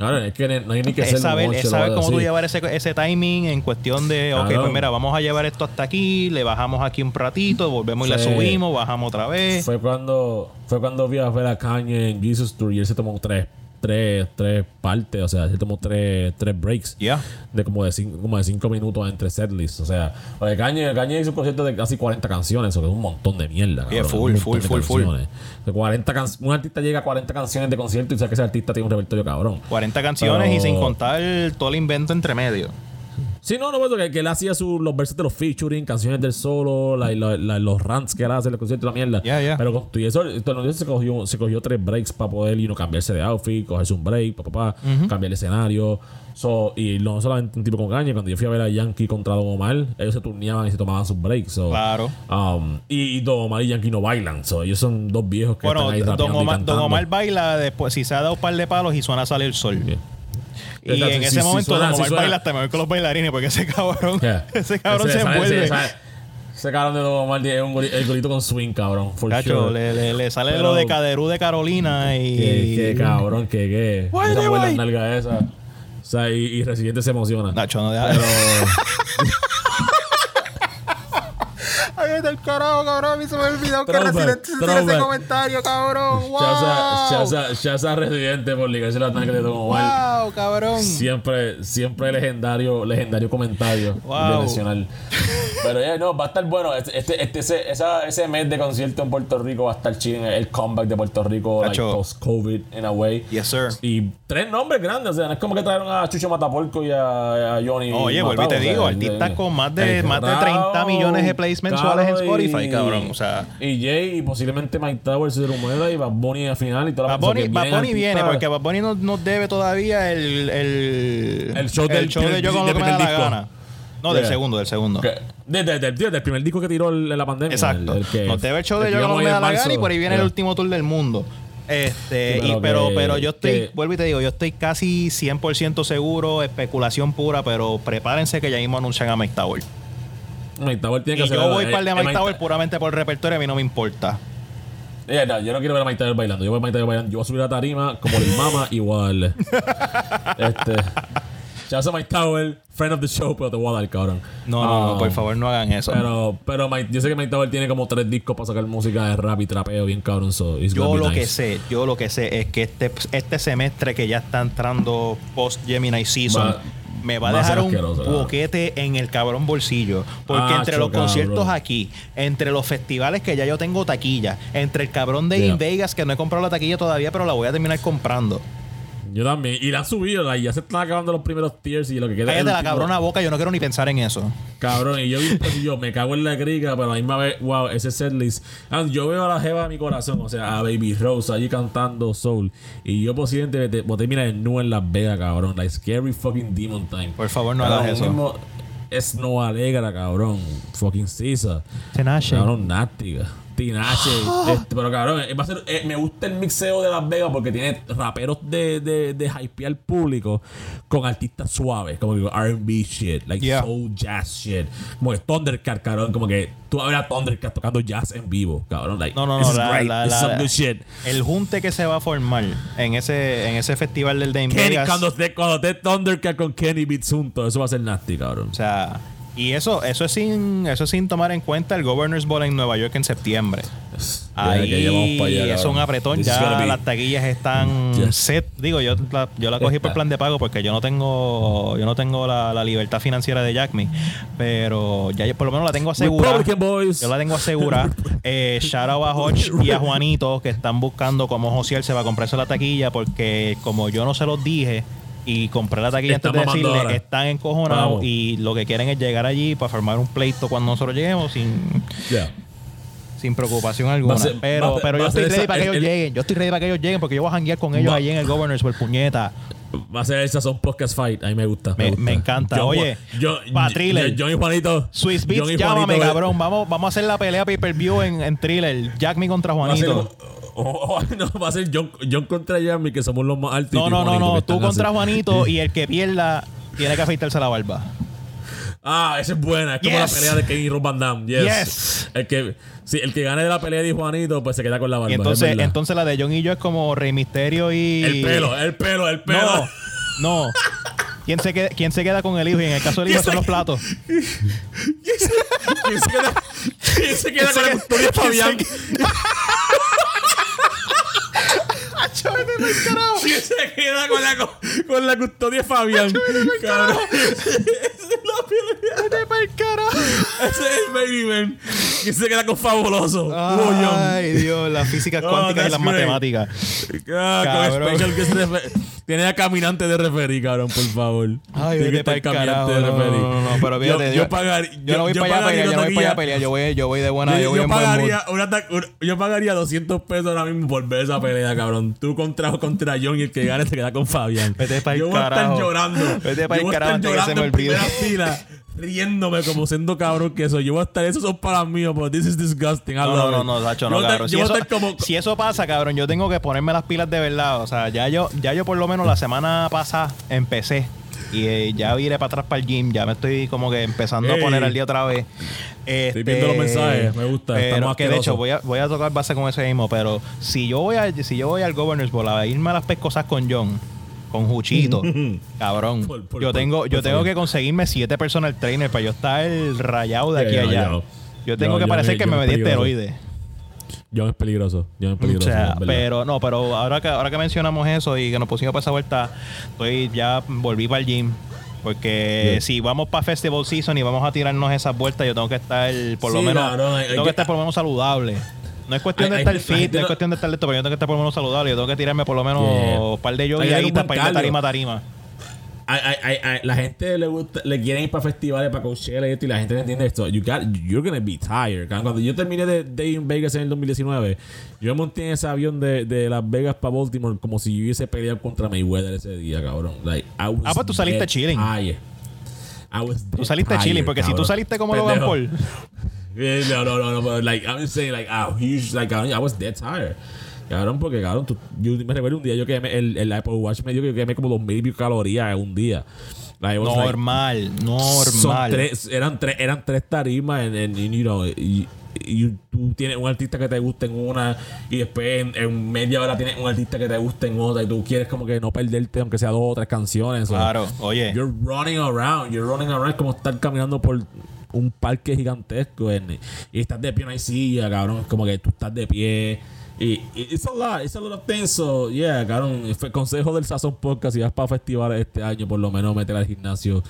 No, no, es que no hay ni que
Es saber, es saber cómo tú llevar ese, ese timing en cuestión de, ok,
Claro.
pues mira, vamos a llevar esto hasta aquí, le bajamos aquí un ratito, volvemos y le subimos, bajamos otra vez.
Fue cuando, fue cuando vi a ver a Kanye en Jesus Tour y él se tomó tres, tres, tres partes, o sea, se tomó tres, tres breaks. De como de, cinco, como de cinco minutos entre setlists. O sea, porque Kanye, Kanye hizo un concierto de casi 40 canciones, eso que es un montón de mierda.
Yeah,
cabrón,
full,
un
full, full, full.
De 40 can- un artista llega a 40 canciones de concierto y sabe que ese artista tiene un repertorio cabrón.
40 canciones y sin contar todo el invento entre medio.
Sí, no, no, porque que él hacía su, los versos de los featuring, canciones del solo, la- la- la- los rants que él hace en el concierto y la mierda. Pero con todo y eso, entonces se cogió, se cogió tres breaks para poder you know, cambiarse de outfit, cogerse un break, pa, pa, pa, cambiar el escenario. So, y no solamente un tipo con caña, cuando yo fui a ver a Yankee contra Don Omar, ellos se turneaban y se tomaban sus breaks. So,
Claro.
um, y, Don Omar y Yankee no bailan. So, ellos son dos viejos que
Bueno,
están ahí
Don
rapeando y
Omar, Don. Omar baila después, si se ha dado un par de palos y suena a salir el sol. Y
Exacto,
en
si-
ese
si
momento,
suena-
como
si
baila, hasta me voy con los bailarines porque ese cabrón,
Yeah. [LAUGHS]
ese cabrón
Ese-
se
ese-
envuelve.
ese- Ese cabrón de Don Omar es un el golito con swing, cabrón. For
Cacho,
sure.
le, le, le sale
Pero-
lo de Caderú de Carolina y.
Qué, qué cabrón, qué, qué.
Guay,
Esa buena nalga esa. O sea, y, y Residente se emociona.
Nacho, no deja.
Pero. [LAUGHS]
Ay, al carajo, cabrón. A mí se me olvidó que Residente hiciera ese
throwback.
comentario, cabrón. ¡Wow!
Chaza, Chaza, Chaza Residente por ligarse la nalga de Don Omar.
¡Wow, cabrón!
Siempre, siempre legendario, legendario comentario
Wow.
de nacional. [LAUGHS] Pero ya, no, va a estar bueno. Este, este, este- ese, esa- ese mes de concierto en Puerto Rico va a estar chido. El comeback de Puerto Rico, like, post-COVID, in a way.
Yes, sir.
Y tres nombres grandes, o sea, no es como que trajeron a Chucho Matapolco y a, a Johnny.
Oye, vuelvo y te
o sea,
digo,
el-
artistas
el-
con más de,
el
más de
Rao,
30 millones de plays mensuales en Spotify,
y-
cabrón. O sea,
Y Jay y posiblemente Mike Towers se rumora y Bad Bunny al final y toda la
Bad Bunny, Bad Bunny viene porque Bad Bunny nos, nos debe todavía el, el,
El show del-
show de Yo con lo que me da la gana. No, del segundo, del segundo.
Que- Desde, desde- desde el primer disco que tiró el- en la pandemia.
Exacto.
el- el que-
nos debe el show de
el
Yo
que
que me da
en
la gana y por ahí viene el último tour del mundo. Este,
Sí, pero
pero,
que-
pero yo estoy,
que-
vuelvo y te digo, yo estoy casi 100% seguro, especulación pura, pero prepárense que ya mismo anuncian a Mike Tower.
Mike Tower tiene que
Y
hacer
yo voy
eh,
para el de
eh,
Mike Tower puramente por repertorio, a mí no me importa.
Eh, no, yo no quiero ver a Mike Tower bailando. Yo voy a Mike Tower bailando. Yo voy a subir a la tarima como Lil Mama igual. [LAUGHS] este. Ya soy Mike Tower, friend of the show, pero te voy a dar, cabrón.
No, no, no, por favor no hagan eso.
Pero, pero Mike- yo sé que Mike Tower tiene como tres discos para sacar música de rap y trapeo bien cabrón. So
Yo lo
nice.
que sé, yo lo que sé es que este, este semestre que ya está entrando post Gemini Season me va a
a
dejar un boquete en el cabrón bolsillo. Porque
Ah,
entre los conciertos aquí, entre los festivales que ya yo tengo taquilla, entre el cabrón de
Yeah.
In Vegas que no he comprado la taquilla todavía, pero la voy a terminar comprando.
Yo también. Y la han subido, like, ya se están acabando los primeros tiers y lo que queda.
Cállate
el
la cabrona boca, yo no quiero ni pensar en eso.
Cabrón, y yo vi pues, y yo me cago en la crica, pero a la misma vez, wow, ese setlist. Ah, Yo veo a la jeva de mi corazón, o sea, a Baby Rose allí cantando Soul. Y yo posiblemente te- boté mira en nu en Las Vegas, cabrón. Like scary fucking demon time.
Por favor, no
Cabrón,
hagas eso.
mismo es no alegra, cabrón. Fucking Cisa.
Tenache.
Cabrón, nática. Tinache. [GASPS] este, pero cabrón, eh, va a ser, eh, me gusta el mixeo de Las Vegas porque tiene raperos de, de, de hypear público con artistas suaves, como RB shit, like
Yeah.
soul jazz shit. Como que Thundercat, cabrón, como que tú vas a ver a Thundercat tocando jazz en vivo, cabrón. Like,
No, no, no. la-
great.
la-
this is
la-
some good shit.
El junte que se va a formar en ese, en ese festival del de In
Kenny,
Vegas.
cuando esté, cuando Thundercat con Kenny Beats juntos, eso va a ser nasty, cabrón.
O sea, y eso, eso es sin, eso es sin tomar en cuenta el Governor's Ball en Nueva York en septiembre.
Ya,
Ahí
para allá,
es un apretón.
This
Ya las taquillas están
Yes.
set. Digo, yo la, yo la cogí por plan de pago porque yo no tengo, yo no tengo la, la libertad financiera de Jack Me. Pero ya yo por lo menos la tengo asegurada. Yo la tengo asegurada. [LAUGHS] eh, shout out a Hodge y a Juanito que están buscando cómo Josiel se va a comprarse la taquilla porque como yo no se los dije y compré la taquilla antes de decirle,
ahora.
están encojonados
Vamos.
y lo que quieren es llegar allí para formar un pleito cuando nosotros lleguemos sin,
Yeah.
sin preocupación alguna.
Ser-
pero
va
pero yo estoy ready
esa-
para que
el-
ellos
el-
lleguen. Yo estoy ready para que ellos lleguen porque yo voy a janguear con ellos
Va-
allí en el Governors por puñeta.
Va a ser el Sazón Podcast Fight. A mí me gusta.
Me-
gusta.
me encanta. Oye,
yo,
Thriller.
John y Juanito.
Swiss
John
Beats,
y
llámame,
Juanito,
cabrón. Vamos, vamos a hacer la pelea pay-per-view en, en thriller. Jack Me contra Juanito.
o- [LAUGHS] o- no, va a ser John, John contra Jamie, que somos los más altos. y
No, no, no, no. Tú contra. Juanito [LAUGHS] y el que pierda tiene que afeitarse la barba.
Ah, esa es buena. Es como
Yes.
la pelea de Kevin y Rob Van Damme. Yes.
Yes.
El que, sí, el que gane de la pelea de Juanito, pues se queda con la barba.
Y
es
entonces, entonces la de John y yo es como Rey Misterio y.
el pelo, el pelo, el pelo.
No, no. ¿Quién se, queda, ¿Quién se queda con el hijo? Y en el caso del hijo
¿Quién
son los platos.
¿Quién se, quién se queda, quién se queda con la custodia de Fabián? ¿Quién se queda con la, con la custodia Fabián? Cabrón. La
pa'l carajo. [LAUGHS]
Ese es el baby man. ¿Quién se queda con Fabuloso?
Ay, Dios, las físicas [LAUGHS]
Oh,
cuánticas y las
great.
matemáticas.
Ah, con special Tiene a caminante de referí, cabrón, por favor.
Ay,
Tiene que
carajo.
caminante de
No, no, no, no, pero fíjate,
yo,
yo-
yo pagaría.
Yo no voy para allá a pelear, yo no voy para allá a
pelear.
Yo voy, yo voy de buena, yo,
Yo,
voy
yo pagaría una yo pagaría 200 pesos ahora mismo por ver esa pelea, cabrón. Tú contra, contra John y el que gane se queda con Fabián.
Vete pa'l
Yo voy a estar
carajo.
llorando.
Vete pa'l
Yo voy a
carajo
estar
que
llorando
me
en primera fila. Riéndome como siendo cabrón que soy. Yo voy a estar, esos son para mí, pero this is disgusting. I
No, no, no, no, Sacho, no, cabrón. Si eso,
estar como.
si eso pasa, cabrón, yo tengo que ponerme las pilas de verdad. O sea, ya yo, ya yo por lo menos la semana pasada empecé. Y eh, ya iré para atrás para el gym. Ya me estoy como que empezando a poner al día otra vez.
Estoy viendo los mensajes, me gusta,
Pero que de hecho voy a, voy a tocar base con ese mismo. Pero si yo voy a, si yo voy al Governors Ball a irme a las pescosas con John, con Juchito, [LAUGHS] cabrón.
Por- por-
yo tengo,
por
yo tengo que conseguirme siete personal trainer para yo estar rayado de aquí a allá. Yo tengo que parecer que me metí esteroides.
John es peligroso. John es
O
peligroso.
sea,
en verdad.
pero no, pero ahora que ahora que mencionamos eso y que nos pusimos para esa vuelta, estoy ya volví para el gym. Porque si vamos para Festival Season y vamos a tirarnos esas vueltas, yo tengo que estar por lo menos
hay
tengo que- estar por lo menos saludable. No es cuestión de estar fit, no es cuestión de estar listo, pero yo tengo que estar por lo menos saludable. Yo tengo que tirarme por lo menos un par de
buen
para ir
cardio.
tarima a tarima.
Ay, ay, ay, ay, la gente le gusta, le quieren ir para festivales, para Coachella y esto, y la gente no entiende esto. You got, you're gonna be tired. Cuando yo terminé de Day in Vegas en el 2019, yo monté en ese avión de, de Las Vegas para Baltimore como si yo hubiese peleado contra Mayweather ese día, cabrón. Like, I was
Ah, pues tú saliste chilling.
I was
Tú saliste
tired,
chilling, porque si tú saliste como Logan
Pendejo.
Paul. [LAUGHS]
Yeah, no, no, no, no, but like, I'm saying, like, ah, huge, like, I was dead tired. Cabrón, porque, cabrón, tú- yo me recuerdo un día yo quemé, el, el Apple Watch me dio que quemé como 2000 y pico calorías en un día. Like, was like-
Normal, normal.
tres, eran tres, eran tres tarimas en, en- you know, y, y tú tienes un artista que te gusta en una y después en, en media hora tienes un artista que te gusta en otra y tú quieres como que no perderte aunque sea dos o tres canciones.
Claro, oye.
You're running around, you're running around como estar caminando por un parque gigantesco en- y estás de pie en una silla, cabrón, es como que tú estás de pie. Y, y it's a lot, it's a lot of things. So, yeah, cabrón. Fue consejo del Sazón Podcast. Si vas para festivales este año, por lo menos métele al gimnasio.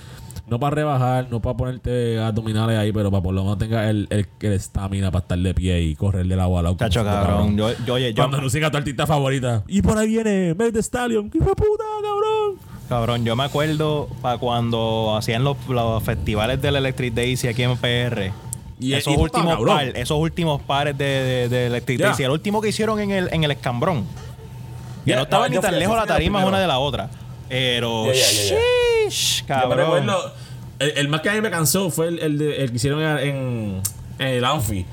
No para rebajar, no para ponerte abdominales ahí, pero para por lo menos tengas el el el estamina para estar de pie y correr de lado a lado. como
Chacho,
si fuera
cabrón. Yo, yo, yo,
Cuando anuncien a tu artista favorita. Y por ahí viene Meg de Stallion. ¡Qué puta, cabrón!
Cabrón, yo me acuerdo para cuando hacían los, los festivales del Electric Daisy aquí en PR.
Y-
esos,
y
últimos
cabrón.
par- esos últimos pares de, de, de Electric. Daisy. El último que hicieron en el, en el escambrón. Que
Ya,
no estaba
no,
ni tan
fui-
lejos la tarima
primero.
una de la otra. Pero.
Ya, ya.
sheesh,
Yo me
cabrón.
el más que a mí me cansó fue el, el, de- el que hicieron en, en el Anfi.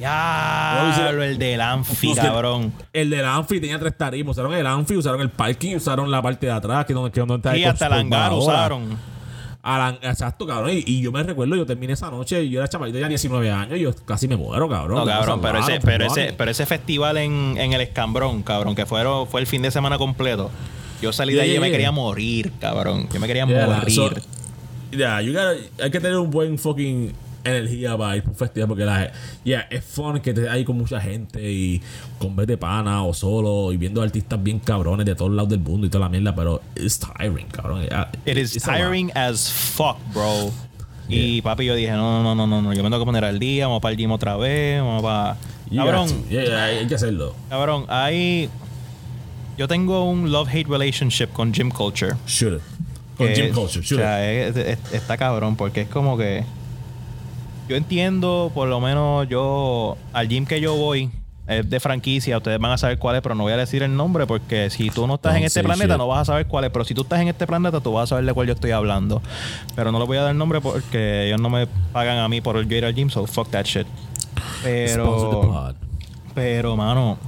Ya,
No,
el del Anfi, cabrón.
El del Anfi tenía tres tarimas. Usaron el Anfi, usaron el parking, usaron la parte de atrás, que es donde, que donde está
Y hasta el hangar usaron.
Alan- exacto, cabrón. Y, y yo me recuerdo, yo terminé esa noche, y yo era chaval, yo tenía 19 años, y yo casi me muero, cabrón.
No, cabrón, pero ese, pero, ese, pero ese festival en, en el Escambrón, cabrón, que fueron, fue el fin de semana completo. Yo salí de
Yeah,
ahí y
yeah,
me
yeah.
quería morir, cabrón. Yo me quería morir.
so- Ya, you gotta- hay que tener un buen fucking energía para ir por un festival porque la yeah, es fun que te hay con mucha gente y con vez de pana o solo y viendo artistas bien cabrones de todos lados del mundo y toda la mierda, pero it's tiring, cabrón. Yeah,
It is
it's
tiring as fuck, bro. Y papi, yo dije, no, no, no, no, no, yo me tengo que poner al día, vamos para el gym otra vez, vamos para... Cabrón,
hay que hacerlo.
cabrón, hay... Yo tengo un love-hate relationship con gym culture.
Shoot it. Con
que-
Jim Culture,
O
shoot it.
sea, es- es- está cabrón, porque es como que. Yo entiendo, por lo menos yo. Al gym que yo voy. Es de franquicia, ustedes van a saber cuál es, pero no voy a decir el nombre porque si tú no estás en este planeta
shit.
no vas a saber cuál es, pero si tú estás en este planeta tú vas a saber de cuál yo estoy hablando. Pero no le voy a dar nombre porque ellos no me pagan a mí por yo ir al gym, so fuck that shit. Pero, pero mano,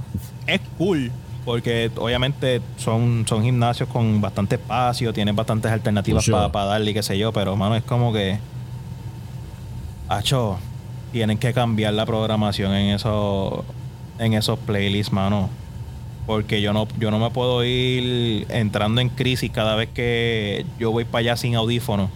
es cool porque obviamente son, son gimnasios con bastante espacio, tienen bastantes alternativas
sure.
para darle y qué sé yo, pero mano, es como que. Hacho, tienen que cambiar la programación en esos, en esos playlists, mano. Porque yo no, yo no me puedo ir entrando en crisis cada vez que yo voy para allá sin audífono.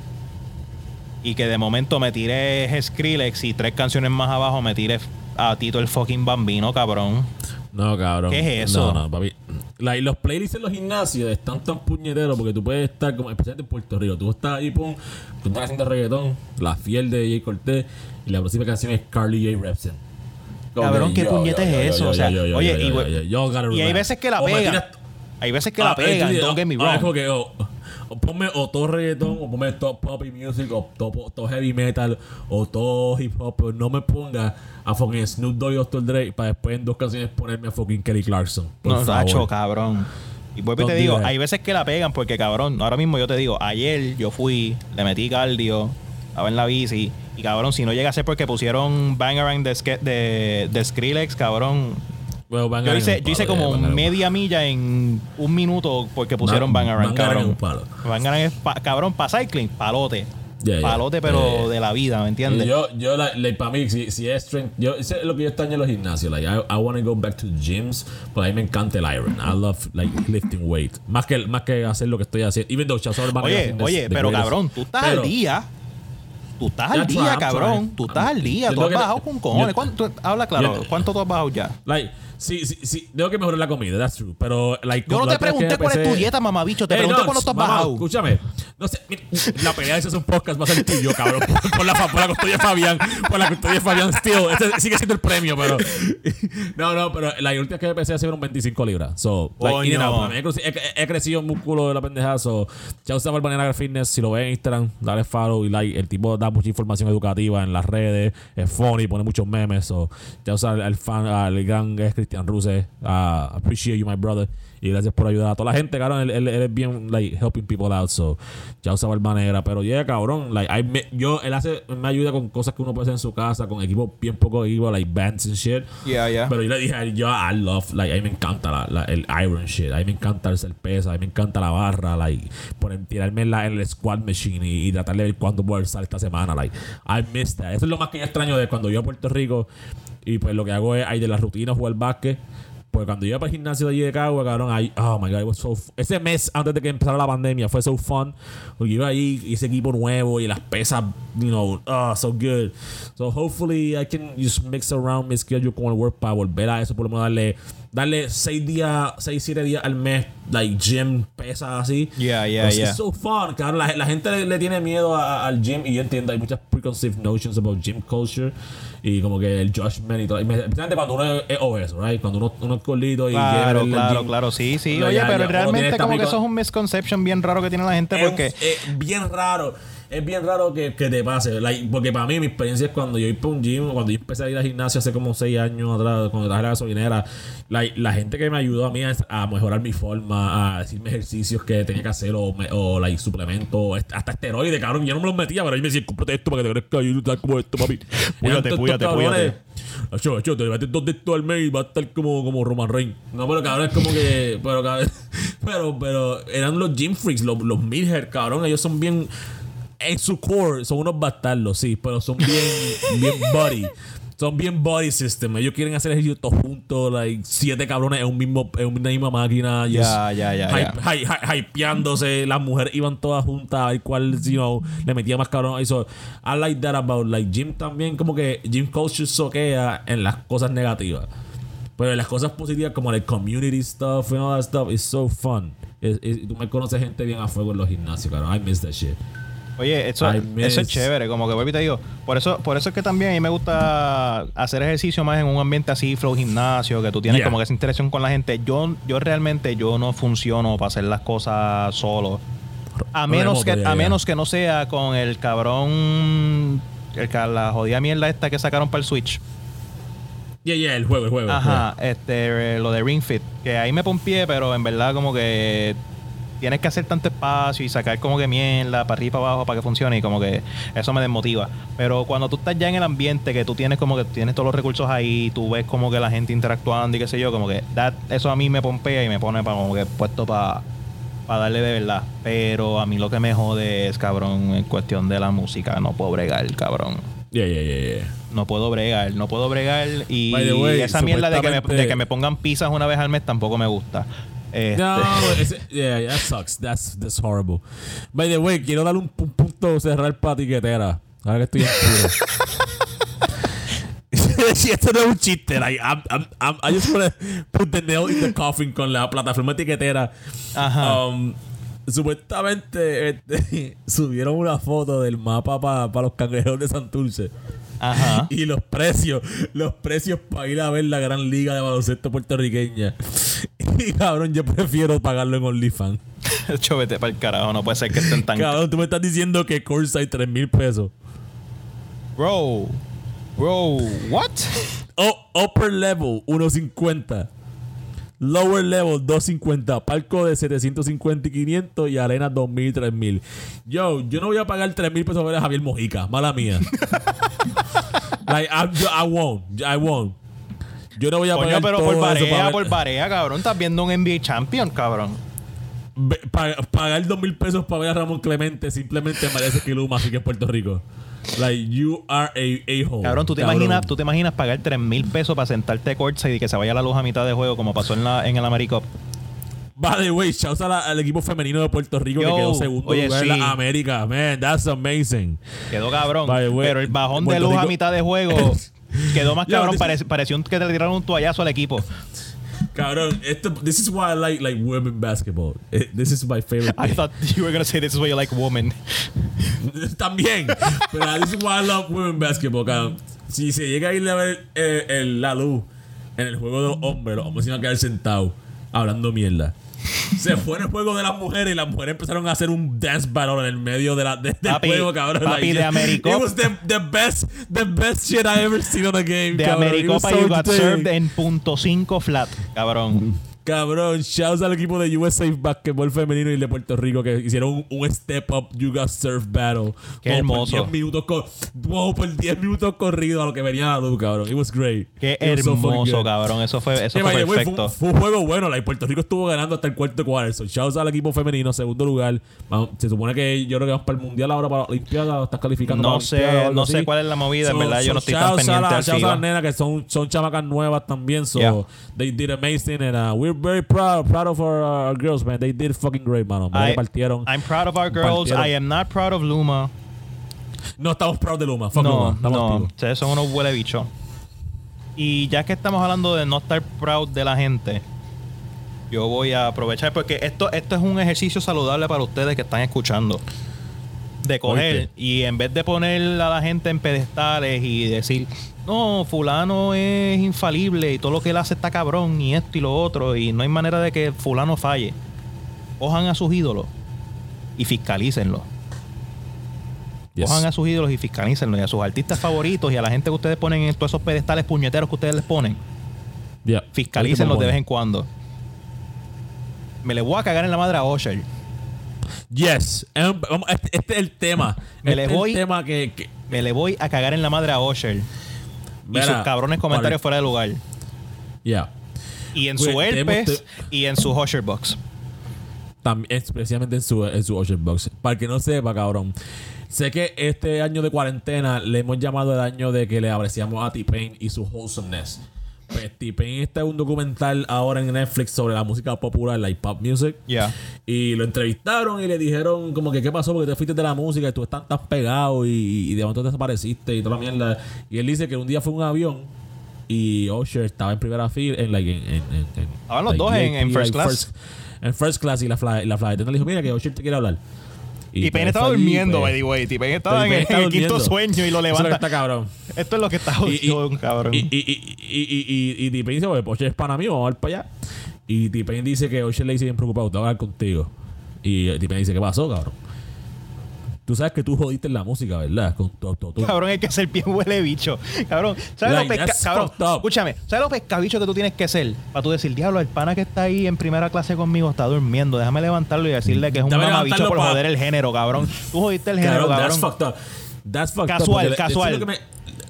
Y que de momento me tire Skrillex y tres canciones más abajo me tire a Tito el fucking bambino, cabrón.
No, cabrón.
¿Qué es eso?
No, no, papi. La- y los playlists en los gimnasios están tan puñeteros porque tú puedes estar, como especialmente en Puerto Rico, tú estás ahí, pum, tú estás haciendo reggaetón, la fiel de Jay Cortés y la próxima canción es Carly J. Repson.
Cabrón, ¿qué
yo,
puñete
yo,
es eso? O sea, oye, y, hay veces que la
tiras-
Hay veces que
Ah,
la
eh, dices,
don't get me
ah,
wrong.
O, ponme o todo reggaetón, o ponme todo pop y music, o todo, todo heavy metal, o todo hip hop, pero no me ponga a fucking Snoop Dogg y Dr. Dre para después en dos canciones ponerme a fucking Kelly Clarkson. Por
No,
favor.
Nacho, cabrón. Y vuelvo y te digo, hay veces que la pegan porque, cabrón, ahora mismo yo te digo, ayer yo fui, le metí cardio, estaba en la bici, y cabrón, si no llega a ser porque pusieron Bangarang de, de, de Skrillex, cabrón,
Well,
Yo hice, yo hice como
yeah,
media milla en un minuto porque pusieron
Van-
Van cabrón. Van es pa- cabrón para cycling, palote.
Yeah, yeah.
Palote, pero
Yeah, yeah.
de la vida, ¿me entiendes?
Yo, yo like, para mí, si, si es strength, yo, eso es lo que yo extraño en los gimnasios. Like, I, I want to go back to gyms, pero a mí me encanta el iron. I love, like, lifting weight. Más que, más que hacer lo que estoy haciendo. Even though Chazor Van
Oye, oye,
the
pero
greatest.
cabrón, tú estás
Pero-
al día. Tú estás al
Yeah,
día, cabrón. Tú estás al día. Tú has bajado con cojones. ¿Cuánto, habla claro. ¿Cuánto tú has bajado ya?
Like, sí, sí, sí. Tengo que mejorar la comida, that's true. Pero, like,
Yo no te pregunté cuál es tu dieta, mamabicho. Te
Hey,
pregunté
no,
cuándo
mamá,
bajado.
Escúchame. No sé, mi- la pelea de ese es un podcast, va a ser tuyo, cabrón. Por, por la, por la custodia de Fabián. Por la custodia de Fabián Still. Este sigue siendo el premio, pero. [LAUGHS] No, no, pero la última que empecé a hacer un 25 libras. So, like, in out, man. he, creci- he- he crecido un músculo de la pendeja. So, ya usaba el Banana Fitness. Si lo ven en Instagram, dale follow y like. El tipo da mucha información educativa en las redes. Es funny, pone muchos memes. So, ya usa el, el fan, al gran es Cristian Ruse. Uh, appreciate you, my brother. Y gracias por ayudar a toda la gente, cabrón. Él, él- él es bien, like, helping people out. So, ya usa barba negra. Pero yeah, cabrón. Like, I me- yo, él hace, me ayuda con cosas que uno puede hacer en su casa, con equipos bien poco equipo, like bands and shit.
Yeah, yeah.
Pero yo le dije, yo, I love, like, a mí me encanta la, la- el iron shit. A mí me encanta el ser peso. A mí me encanta la barra, like, poner, tirarme en, la, en el squat machine y, y tratar de ver cuánto puedo alzar esta semana. Like, I miss that. Eso es lo más que yo extraño de cuando yo a Puerto Rico. Y pues lo que hago es, hay de las rutinas jugar básquet. Pues cuando iba para el gimnasio de allí de Cagua, cabrón, ahí, oh my god, it was so ese mes antes de que empezara la pandemia fue so fun. Porque iba ahí y ese equipo nuevo y las pesas, you know, oh, so good. So hopefully I can just mix around my schedule con el work para volver a eso, por lo menos darle, darle seis días, seis, siete días al mes, like gym, pesas así.
Yeah, yeah,
Because
yeah.
It's so fun, cabrón. La, la gente le, le tiene miedo a- al gym y yo entiendo, hay muchas preconceived notions about gym culture y como que el judgment y todo. Especialmente cuando uno es, es obeso, right? Cuando uno, uno es gordito y
Claro, claro,
gym.
claro. Sí, sí. Oye,
ya,
pero
ya,
realmente como que eso es un misconception bien raro que tiene la gente
es,
porque...
es bien raro. Es bien raro que, que te pase. Like, porque para mí, mi experiencia es cuando yo iba para un gym, cuando yo empecé a ir al gimnasio hace como 6 años atrás, cuando traje la gasolinera, like, la gente que me ayudó a mí a, a mejorar mi forma, a decirme ejercicios que tenía que hacer, o, me- o like, suplementos, hasta esteroides, cabrón. Yo no me los metía, pero yo me decía, cómprate esto para que te crezca y tal como esto, papi. [LAUGHS]
Púyate,
cabrones.
púyate.
Acho, acho, te metes dos de estos al mes y va a estar como, como Roman Reigns. No, pero cabrón, es como que. Pero, cabrón, [LAUGHS] pero, pero eran los gym freaks, los, los Midhead, cabrón. Ellos son bien. En su core, son unos bastardos, sí, pero son bien, bien body. Son bien body system. Ellos quieren hacer ejercicio todos juntos, like siete cabrones en un mismo, en una misma máquina.
Ya, ya, ya,
hype- hy- hy- hypeándose. Las mujeres iban todas juntas. Al cual, you know, le metía más cabrón. Eso, I like that about like Jim también. Como que Jim culture soquea en las cosas negativas. Pero en las cosas positivas, como el community stuff and all that stuff, is so fun. Es- es- tú me conoces gente bien a fuego en los gimnasios, cabrón. I miss that shit.
Oye, eso, eso es chévere, como que vuelvo y te digo. Por eso, por eso es que también a mí me gusta hacer ejercicio más en un ambiente así, flow gimnasio, que tú tienes
Yeah.
como que esa interacción con la gente. Yo, yo realmente yo no funciono para hacer las cosas solo. A menos que, a menos que no sea con el cabrón, el, la jodida mierda esta que sacaron para el Switch.
Yeah, yeah, el juego, el juego. el
Ajá, este, lo de Ring Fit, que ahí me pompié, pero en verdad como que tienes que hacer tanto espacio y sacar como que mierda para arriba y para abajo para que funcione y como que eso me desmotiva. Pero cuando tú estás ya en el ambiente, que tú tienes como que tienes todos los recursos ahí, tú ves como que la gente interactuando y qué sé yo, como que that- eso a mí me pompea y me pone para como que puesto para darle de verdad. Pero a mí lo que me jode es, cabrón, en cuestión de la música, no puedo bregar, cabrón.
Yeah, yeah, yeah, yeah.
No puedo bregar, no puedo bregar. Y
way,
esa mierda de que, me, de que me pongan pizzas una vez al mes tampoco me gusta. Este,
No, [LAUGHS] ese- yeah, that sucks. That's, that's horrible. By the way, quiero darle un, un punto cerrar para tiquetera. Ahora que estoy en puro. [LAUGHS] si esto no es un chiste, like, I'm, I'm, I'm- I just wanna put the nail in the coffin con la plataforma tiquetera.
Ajá.
Um, supuestamente este, [LAUGHS] subieron una foto del mapa para los cangrejeros de Santurce.
Ajá. [LAUGHS]
Y los precios, los precios para ir a ver la gran liga de baloncesto puertorriqueña. [LAUGHS] Y cabrón, yo prefiero pagarlo en OnlyFans. [LAUGHS]
Hecho, vete para el carajo, no puede ser que estén tan.
Cabrón, tú me estás diciendo que Corside 3 mil pesos.
Bro, bro, what?
O- upper level 150. Lower level 250. Palco de 750 y 500 y arena 2000 y 3000. Yo, yo no voy a pagar 3000 pesos para ver a Javier Mojica. Mala mía. Like, I, I won't. I won't. Yo no voy a
Coño,
pagar
pero
todo
por
eso para
barea,
ver-
por barea, cabrón. Estás viendo un NBA Champion, cabrón.
Ve- pa- pagar dos mil pesos para ver a Ramón Clemente simplemente merece que Luma así que en Puerto Rico. Like, you are a a-hole.
Cabrón, ¿tú te. Imaginas, tú te imaginas pagar 3 mil pesos para sentarte courtside y que se vaya la luz a mitad de juego como pasó en, la, en el Americup.
By the way, shouts a al equipo femenino de Puerto Rico
Yo,
que quedó segundo
oye,
lugar en
sí.
la América. Man, that's amazing.
Quedó cabrón.
Way,
pero el bajón de luz a
Rico-
mitad de juego [LAUGHS] quedó más cabrón. pareció que le tiraron un toallazo al equipo.
Cabrón, esto, this is why I like like women basketball. Eh, This is my favorite.
I
thing.
thought [LAUGHS] you were gonna say this is why you like women. [LAUGHS]
También. Pero uh, this is why I love women basketball, cabrón. Si se llega a ir a ver eh, el- la luz en el juego de los hombres, los hombres iban a quedar sentados hablando mierda. Se fue en el juego de las mujeres y las mujeres empezaron a hacer un dance battle en el medio de la, de- del
Papi,
juego, cabrón.
papi, de Americop.
It was the, the best, the best shit I ever seen on a game,
De Americopa
so
you got served en punto .5 flat, cabrón.
Cabrón, shouts al equipo de USA Basketball Femenino y de Puerto Rico que hicieron un, un step up You Got Surf Battle.
Qué hermoso.
Por 10 minutos, como por 10 minutos corrido a lo que venía la luz, cabrón. It was great.
Qué
It so
hermoso,
good.
cabrón. Eso fue, eso
Sí,
fue perfecto.
Fue, fue un juego bueno. Like, Puerto Rico estuvo ganando hasta el cuarto cuarto. So, shouts al equipo femenino, segundo lugar. Se supone que yo creo que vamos para el mundial ahora para la Olimpiada. o Estás calificando para
No
o
sé, no sé
así.
cuál es la movida, en
So-
verdad. Yo
so
no estoy tan
a
pendiente
shouts a las nenas que son, son chamacas nuevas también. So
Yeah.
they did amazing and uh, we're very proud, proud of our, our girls, man. They did fucking great, mano. Me
I-
partieron.
I'm proud of our girls.
Partieron.
I am not proud of Luma.
no estamos proud de Luma. Fuck
no,
Luma. Estamos
no.
activos.
Ustedes son unos huele bichos. Y ya que estamos hablando de no estar proud de la gente, yo voy a aprovechar porque esto, esto es un ejercicio saludable para ustedes que están escuchando. De coger
Oíste.
y en vez de poner a la gente en pedestales y decir, no, fulano es infalible y todo lo que él hace está cabrón y esto y lo otro y no hay manera de que fulano falle. Cojan a sus ídolos y fiscalícenlos.
Yes.
Cojan a sus ídolos y fiscalícenlos y a sus artistas favoritos y a la gente que ustedes ponen en todos esos pedestales puñeteros que ustedes les ponen.
Yeah.
Fiscalícenlos de vez en cuando. Me le voy a cagar en la madre a Osher.
Yes. Este, este es el tema.
Me
este
le
es
voy-
el tema que... que
Me le voy a cagar en la madre a Osher. y sus cabrones comentarios fuera de lugar.
Yeah.
Y en su herpes
te-
y en su Osher Box.
También, especialmente en su, en su Ocean Box. Para el que no sepa, cabrón. Sé que este año de cuarentena le hemos llamado el año de que le apreciamos a T-Pain y su wholesomeness. Pues T-Pain está en un documental ahora en Netflix sobre la música popular, like pop music.
Ya.
Y lo entrevistaron y le dijeron como que qué pasó porque te fuiste de la música y tú estás tan pegado y, y de momento desapareciste y toda la mierda. Y él dice que un día fue un avión y Usher estaba en primera fila, en like en, en, en-
Estaban los
like,
dos en- en first
like,
class.
en first class y la fly, la attendant le dijo, mira que Usher te quiere hablar.
Y
pues,
Payne estaba durmiendo,
pues,
by the way. T-Pain estaba en, el- quinto sueño y lo
Eso es lo que
levanta.
está cabrón.
Esto es lo que está
Y, y,
jodido, cabrón.
y, y, y, y, y, y, y dice, oye, Usher es pana mío, vamos a ver para allá. Y T-Pain dice que Usher le dice bien preocupado, te voy a hablar contigo. Y T-Pain dice, ¿qué pasó, cabrón? Tú sabes que tú jodiste la música, ¿verdad? Con tu autotune.
Cabrón, hay que ser bien huele bicho. Cabrón, ¿sabes
Like,
lo pesca
that's
cabrón,
fucked up.
escúchame, ¿sabes lo pescabicho que tú tienes que ser? Para tú decir, diablo, el pana que está ahí en primera clase conmigo está durmiendo. Déjame levantarlo y decirle que es un
Déjame
mamabicho
levantarlo
por
pa-
joder el género, cabrón. Tú jodiste el género,
Cabrón,
cabrón.
that's fucked up. That's fucked
Casual,
up.
casual.
es me-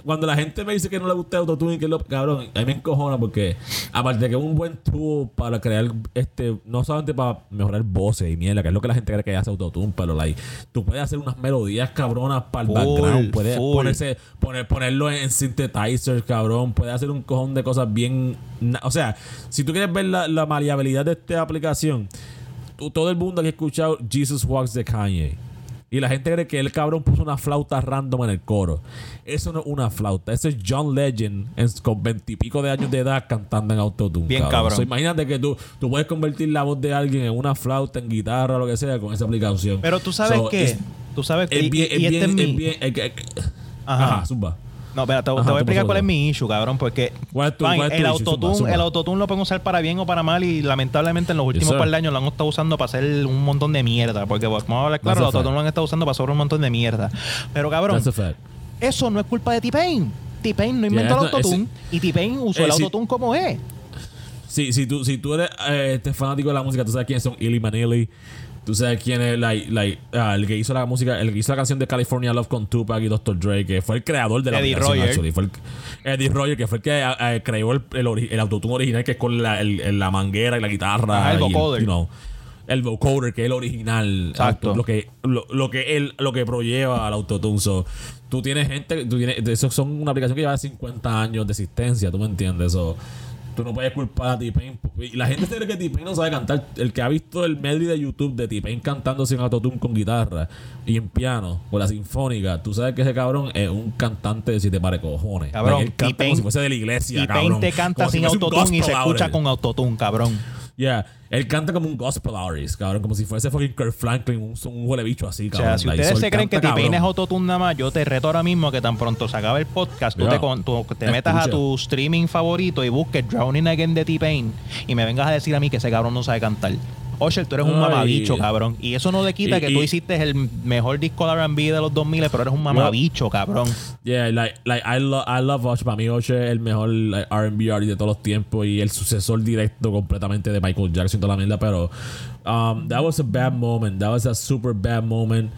cuando la gente me dice que no le gusta el autotune, que lo cabrón, a mí me encojona porque aparte de que es un buen tool para crear este, no solamente para mejorar voces y mierda, que es lo que la gente cree que hace autotune, pero like, tú puedes hacer unas melodías cabronas para el
Full,
background, puedes
full.
ponerse, poner, ponerlo en synthesizer, cabrón, puedes hacer un cojón de cosas bien, o sea, si tú quieres ver la, la maleabilidad de esta aplicación, todo el mundo que ha escuchado Jesus Walks de Kanye. Y la gente cree que el cabrón puso una flauta random en el coro. Eso no es una flauta. Eso es John Legend en- con veintipico de años de edad cantando en autotune.
Bien cabrón.
Imagínate que tú, tú puedes convertir la voz de alguien en una flauta, en guitarra o lo que sea con esa aplicación.
Pero tú sabes
So,
que
es-
tú sabes que
Es bien, es
es. Ajá,
zumba.
No, espera, te, voy a
¿qué
explicar cuál es mi issue, cabrón, porque
¿Cuál es tu-
fine,
cuál es tu
el, autotune, el lo pueden usar para bien o para mal y lamentablemente en los últimos par de años lo han estado usando para hacer un montón de mierda, porque pues, vamos a hablar claro, el autotune lo han estado usando para sobre un montón de mierda. Pero cabrón, eso no es culpa de T-Pain. T-Pain no inventó
Yeah,
el autotune y T-Pain usó
Eh,
el autotune como es.
si, si, tú, si tú eres eh, este fanático de la música, tú sabes quiénes son Illy Manili. Tú sabes quién es like, like, ah, el que hizo la música, el que hizo la canción de California Love con Tupac y Dr. Dre, que fue el creador de la
Eddie
aplicación,
Roger.
actually. Fue el- Eddie Roger, que fue el que ah, ah, creó el, el, ori- el autotune original, que es con la, el- la manguera y la guitarra.
El
y
vocoder.
you know, el vocoder, que es el original.
Exacto.
auto- lo que, lo, lo que él, lo que prolleva al autotune. So, tú tienes gente, tú tienes, esos son una aplicación que lleva 50 años de existencia, ¿tú me entiendes? So, Tú no puedes culpar a T-Pain. Y la gente se cree que T-Pain no sabe cantar. El que ha visto el medley de YouTube de T-Pain cantando sin autotune con guitarra y en piano, con la sinfónica, tú sabes que ese cabrón es un cantante de siete pares cojones.
Cabrón,
él canta
T-Pain-
como si fuese de la iglesia, cabrón.
Pain te canta
Como si
sin
un
autotune y se escucha con autotune, cabrón.
Yeah, él canta como un gospel artist, cabrón. Como si fuese fucking Kirk Franklin, un, un huele bicho así,
O
cabrón.
sea, si ustedes se creen que
canta
T-Pain es
cabrón.
autotune nada más, yo te reto ahora mismo que tan pronto se acabe el podcast, tú
Ya.
te, tú te metas a
Escucha.
tu streaming favorito y busques Drowning Again de T-Pain y me vengas a decir a mí que ese cabrón no sabe cantar. Osher, tú eres un
Ay.
mamabicho, cabrón. Y eso no le quita
Y-
que tú
y-
hiciste el mejor disco de R&B de los 2000, pero eres un mamabicho, cabrón.
Yeah, like, like I, lo- I love Usher. Para mí, Usher es el mejor like, RB artist de todos los tiempos y el sucesor directo completamente de Michael Jackson y toda la mierda. Pero um, that was a bad moment. That was a super bad moment.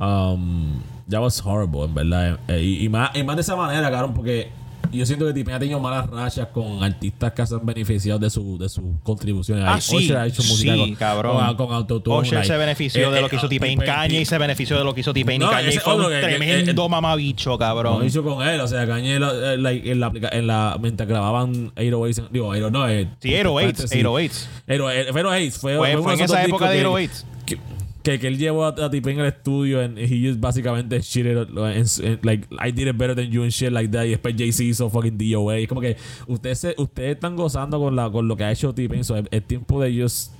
Um, that was horrible, en verdad. Eh, y, y más, y más de esa manera, cabrón, porque yo siento que T-Pain ha tenido malas rachas con artistas que se han beneficiado de su de sus contribuciones.
Ah,
Ahí
sí,
ha hecho música
sí,
con,
cabrón.
con, con autotune.
Osher
like,
se benefició
eh,
de lo
eh,
que hizo T-Pain
T-Pain-
Kanye se benefició de lo que hizo y
No,
fue
otro
un
que-
tremendo
eh,
mamabicho,
Lo
cabrón.
hizo con él, o sea, lo- eh, en la en mientras grababan 808, en- digo, 808, no, eh,
Sí, 808,
Fantasy.
808.
808, fue 808, fue,
Fue- fue
de
en esa época de
discos
808.
Que, que, que él llevó a, a T-Pain al estudio and he just básicamente shit it, en- en- like I did it better than you and shit like that y después Jay-Z hizo fucking DOA es como que ustedes ustedes están gozando con la con lo que ha hecho T-Pain so es, tiempo de ellos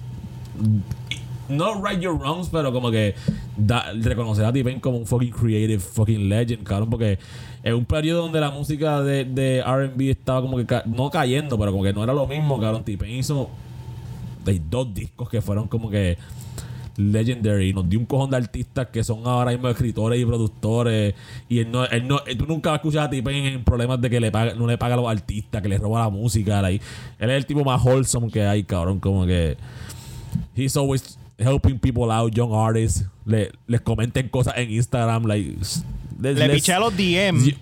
no right your wrongs, pero como que da- reconocer a T-Pain como un fucking creative fucking legend, cabrón, porque es un periodo donde la música de, de R&B estaba como que no cayendo, pero como que no era lo mismo, cabrón. T-Pain hizo de dos discos que fueron como que legendary. Nos dio un cojón de artistas que son ahora mismo escritores y productores. Y él no, él no, tú nunca vas a escuchar a T-Pain en problemas de que le paga, no le paga a los artistas, que le roba la música. like. Él es el tipo más wholesome que hay, cabrón. Como que he's always helping people out, young artists. Le, les comenten cosas en Instagram. Like, les-
Le
les-
piché a los DM.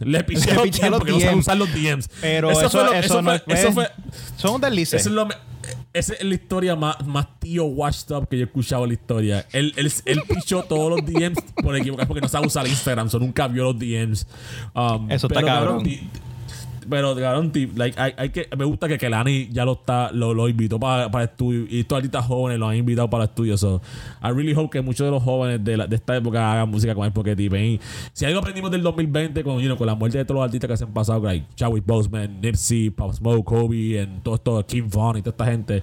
Le piché
Le
a los
piché
DMs
los
porque no
DMs.
usar los DMs.
Pero eso,
fue lo-
eso, no
fue- eso fue
Son un deslice.
eso es lo esa es la historia más, más tío washed up que yo he escuchado en la historia. Él, él, él pichó todos los DMs por equivocar porque no sabe usar Instagram, so nunca vio los DMs. Um,
Eso está
pero,
cabrón.
ti- pero cabrón, like, hay, hay que, me gusta que Kelani ya lo está, lo, lo invitó para, para estudio y estos artistas jóvenes lo han invitado para el estudio. So, I really hope que muchos de los jóvenes de, la- de esta época hagan música con él porque T-Pain, si algo aprendimos del 2020 con, you know, con la muerte de todos los artistas que se han pasado, like Chadwick Boseman, Nipsey, Pop Smoke, Kobe, and todo esto, Kim Von y toda esta gente,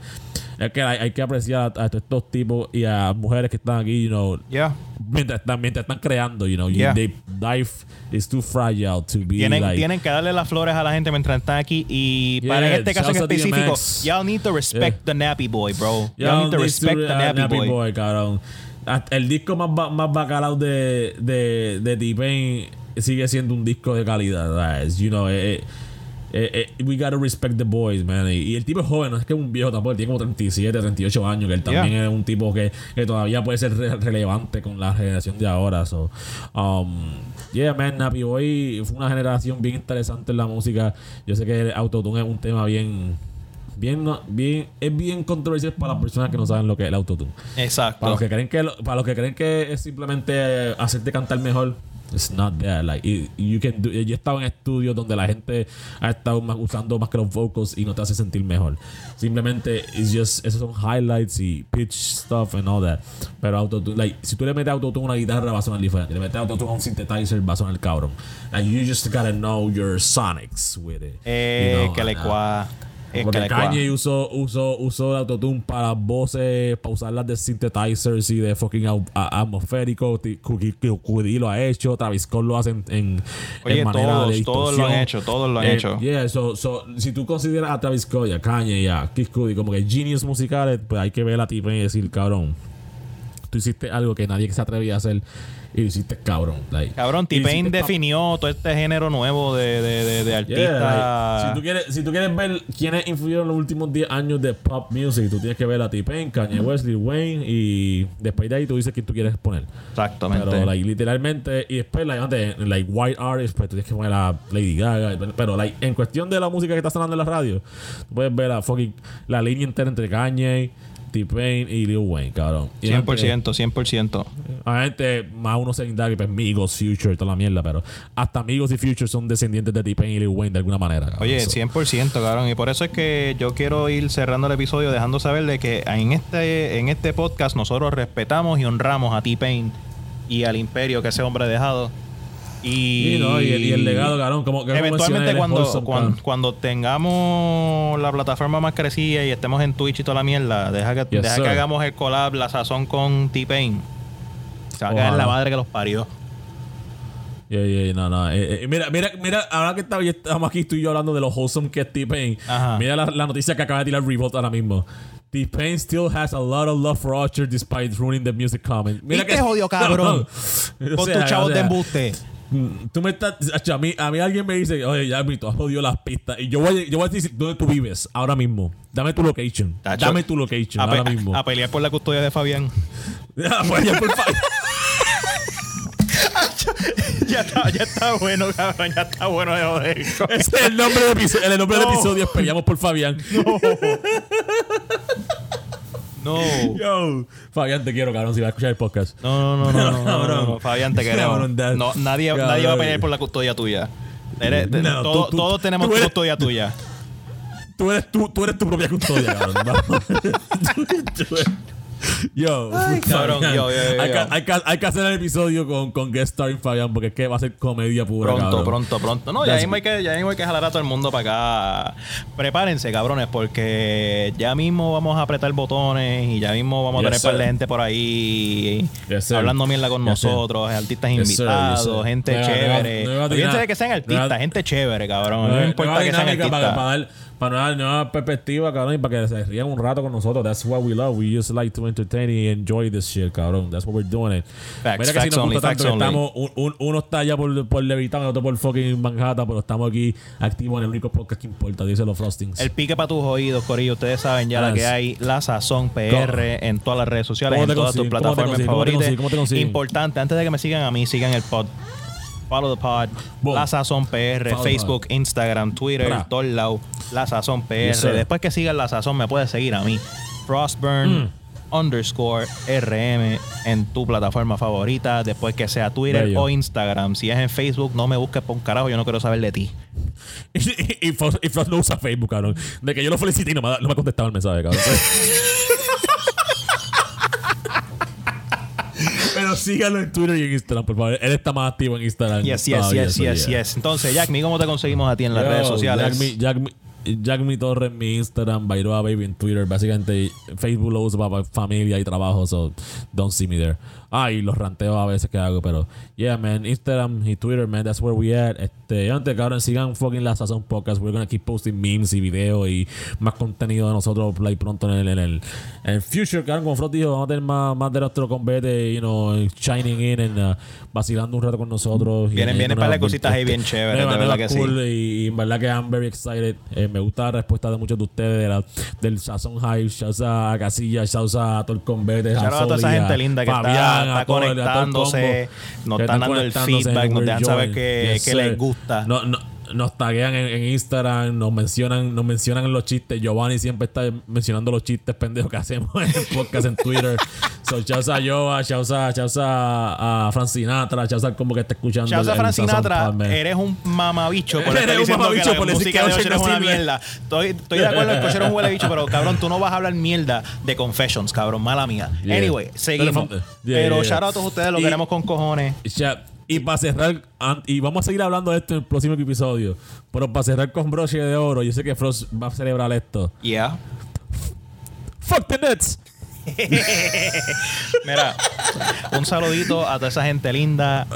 es que hay, hay que apreciar a, a estos tipos y a mujeres que están aquí, you know,
Yeah.
mientras están, mientras están creando, you know, you-
Yeah.
they- life is too fragile to be
Tienen,
like,
tienen que darle las flores a la gente mientras están aquí. Y
Yeah,
para este caso en
to
específico, y'all need to respect
Yeah.
the nappy boy, bro.
Ya
Y'all need to respect
disco,
the
ah,
nappy, boy.
cabrón. Hasta El disco más, ba- más bacalao de, de, de T-Pain sigue siendo un disco de calidad. You know, eh, eh, eh, we gotta respect the boys, man. Y, y el tipo es joven, no es que es un viejo tampoco, tiene como 37, 38 años, que él también
Yeah.
es un tipo que, que todavía puede ser re- relevante con la generación de ahora. So, um, yeah, man, Nappy Boy fue una generación bien interesante en la música. Yo sé que el autotune es un tema bien bien, bien es bien controversial para las personas que no saben lo que es el autotune.
Exacto.
Para los que creen que lo- para los que creen que es simplemente hacerte cantar mejor, it's not that. Like it- you can do- yo he estado en estudios donde la gente ha estado más- usando más que los vocals y no te hace sentir mejor. Simplemente it's just esos son highlights y pitch stuff and all that. Pero autotune, like si tú le metes autotune a una guitarra va a sonar diferente. Le metes autotune a un synthesizer va a sonar cabrón. Like you just gotta know your sonics with it.
Eh,
you know,
que le
and, porque
cua.
Kanye usó, usó, usó el autotune para voces, para usarlas de synthesizers y de fucking atmosférico. Cudi lo ha hecho, Travis Scott lo hace en, en,
Oye,
en manera
todos,
de
todos lo han hecho, todos lo han
Eh,
hecho.
Yeah, so, so, si tú consideras a Travis Scott y a Kanye y a Kid Cudi como que genius musicales, pues hay que ver a ti y decir, cabrón. tú hiciste algo que nadie se atrevía a hacer y lo hiciste cabrón. Like,
Cabrón, T-Pain definió todo este género nuevo de, de, de, de
Yeah,
artistas.
like, si, tú quieres, si tú quieres ver quiénes influyeron los últimos 10 años de pop music, tú tienes que ver a T-Pain, Kanye West, Lil Wayne y después de ahí tú dices quién tú quieres poner.
Exactamente.
Pero, like, literalmente, y después, like, antes, like, white artists, pues tú tienes que poner a Lady Gaga. Pero, like, en cuestión de la música que está sonando en la radio, tú puedes ver la fucking, la línea entera entre Kanye, T-Pain y Lil Wayne, cabrón. Y
100%, 100%.
Obviamente, más uno se indaga, pues Migos, Future toda la mierda, pero hasta Migos y Future son descendientes de T-Pain y Lil Wayne de alguna manera. cabrón.
Oye,
So,
100%, cabrón. Y por eso es que yo quiero ir cerrando el episodio dejando saber de que en este, en este podcast nosotros respetamos y honramos a T-Pain y al imperio que ese hombre ha dejado. Y,
Y, no, y, el, y el legado, cabrón, como que
Eventualmente cuando, cuando, tengamos la plataforma más crecida y estemos en Twitch y toda la mierda, deja que,
Yes,
deja que hagamos el collab, la sazón con T-Pain. Se va a caer la madre que los parió.
Yeah, yeah, no, no. Eh, eh, mira, mira, mira, ahora que estamos aquí tú y yo hablando de los wholesome que es T-Pain. Mira la, la noticia que acaba de tirar Revolt ahora mismo. T-Pain still has a lot of love for Usher despite ruining the music comment. Mira
¿Viste, jodido [LAUGHS] cabrón? [LAUGHS]
O
Con
sea,
tus chavos
o
de embuste.
Mm, Tú me estás. A mí, a mí alguien me dice, oye, ya tú has jodido las pistas. Y yo voy, a- yo voy a decir dónde tú vives ahora mismo. Dame tu location.
Tacho,
Dame tu location
A, pe-
ahora mismo.
a pelear por la custodia de Fabián.
Ya, pues, ya, por favor.
ya, está, ya está bueno, cabrón. Ya está bueno de joder. [LAUGHS]
Ese es el nombre del episodio. El nombre del
No.
episodio es Peleamos por Fabián.
No. [LAUGHS]
Yo, Fabián, te quiero, cabrón, si vas a escuchar el podcast.
No, no, no, no, no, no, [LAUGHS]
Cabrón.
no, Fabián, te [LAUGHS] queremos. No, nadie,
Cabrón.
nadie va a pelear por la custodia tuya. Eres- te-
No,
todo-
tú- tú-
todos tenemos
tú eres-
custodia tuya.
Tú eres, tú, tú eres tu propia custodia, cabrón. [LAUGHS] Vamos. Tú eres- [LAUGHS] Yo,
cabrón, yo, yo, yo,
hay. Que, hay, que, hay que hacer el episodio con, con guest starring Fabián porque es que va a ser comedia pura.
Pronto,
cabrón.
pronto, pronto. No, ya mismo, hay que, ya mismo hay que jalar a todo el mundo para acá. Prepárense, cabrones, porque ya mismo vamos a apretar botones y ya mismo vamos a tener par de gente por ahí
Yes,
hablando mierda con
Yes,
nosotros, artistas invitados, gente chévere.
dina-
de que sean artistas, gente chévere, cabrón. No importa que sean
para,
artistas.
para dar para dar nueva perspectiva, cabrón, y para que se rían un rato con nosotros. That's what we love. We just like to entertain and enjoy this shit, cabrón. That's what we're doing it.
Facts,
Mira que
facts
si nos
only,
gusta
facts
tanto que
only.
estamos, un, un- uno está allá por, por Levittown, el otro por fucking Manhattan, pero estamos aquí activos en el único podcast que importa, dice los Frostings.
El pique para tus oídos, Corillo. Ustedes saben ya la que hay. La Sazón PR en todas las redes sociales,
¿Cómo
en todas tus plataformas favoritas. Importante, antes de que me sigan a mí, sigan el pod. Follow the pod.
Boom.
La Sazón PR,
Follow
Facebook, Instagram, Twitter,
Bra.
todos lados. La Sazón PR.
Yes.
Después que sigan La Sazón, me puedes seguir a mí. Frostburn.
Mm.
Underscore RM en tu plataforma favorita, después que sea Twitter
Bello.
o Instagram. Si es en Facebook, no me busques por un carajo, yo no quiero saber de ti.
y, [LAUGHS] y, Frost, y Frost no usa Facebook, cabrón. De que yo lo felicité y no me, ha- no me ha contestado el mensaje, cabrón. [LAUGHS] Pero síganlo en Twitter y en Instagram, por favor. Él está más activo en Instagram.
Yes, yes, yes, yes, yes. Entonces, Jack, ¿mi ¿cómo te conseguimos a ti en las redes sociales?
Jack, Mi- Jack, Mi- Jack Mi Torres en mi Instagram, Bairoa Baby en Twitter. Básicamente, Facebook lo uso para familia y trabajo, so don't see me there. Ah, y los ranteos a veces que hago, pero yeah, man, Instagram y Twitter, man, that's where we at. Este, antes, cabrón, sigan fucking la Sazón Podcast. We're gonna keep posting memes y videos y más contenido de nosotros like, pronto en el, en el, en el future, cabrón. Como Frot dijo, vamos a tener más, más de nuestro combate, you know, shining in and uh, vacilando un rato con nosotros.
Vienen-
en
vienen
una-
par de cositas ahí bien
este,
chéveres,
nueva-
de verdad
nueva
que sí.
cool, y, y en verdad que I'm very excited. Eh, me gusta la respuesta de muchos de ustedes de la, del Sazón Hype, shouts a Casilla, shouts a todo el convete,
Shout out a toda esa gente linda que
Fabián,
está
el
conectándose, nos están dando el feedback, nos dejan saber que- les gusta.
No, no, nos taguean en, en Instagram, nos mencionan, nos mencionan en los chistes. Giovanni siempre está mencionando los chistes pendejos que hacemos en el podcast en Twitter. [LAUGHS] so, shouts a Joa, shouts a, a, a Fran Sinatra, shouts al combo que está escuchando.
Chauza
el- el
Fran
Sazón
Sinatra,
Pod, man.
eres un mamabicho por [LAUGHS]
Eres un mamabicho
que la
por decir que
de
Usher
es
no
una mierda. Estoy, estoy de acuerdo en que es un huele bicho, pero [LAUGHS] cabrón, tú no vas a hablar mierda de Confessions, cabrón, mala mía.
Yeah.
Anyway, seguimos.
Pero, yeah,
pero
yeah,
shout out a todos ustedes, lo
Y-
queremos con cojones.
Ya, y para cerrar, y vamos a seguir hablando de esto en el próximo episodio, pero para cerrar con broche de oro, yo sé que Frost va a celebrar esto.
Yeah.
Fuck the Nets. [LAUGHS]
Mira, un saludito a toda esa gente linda.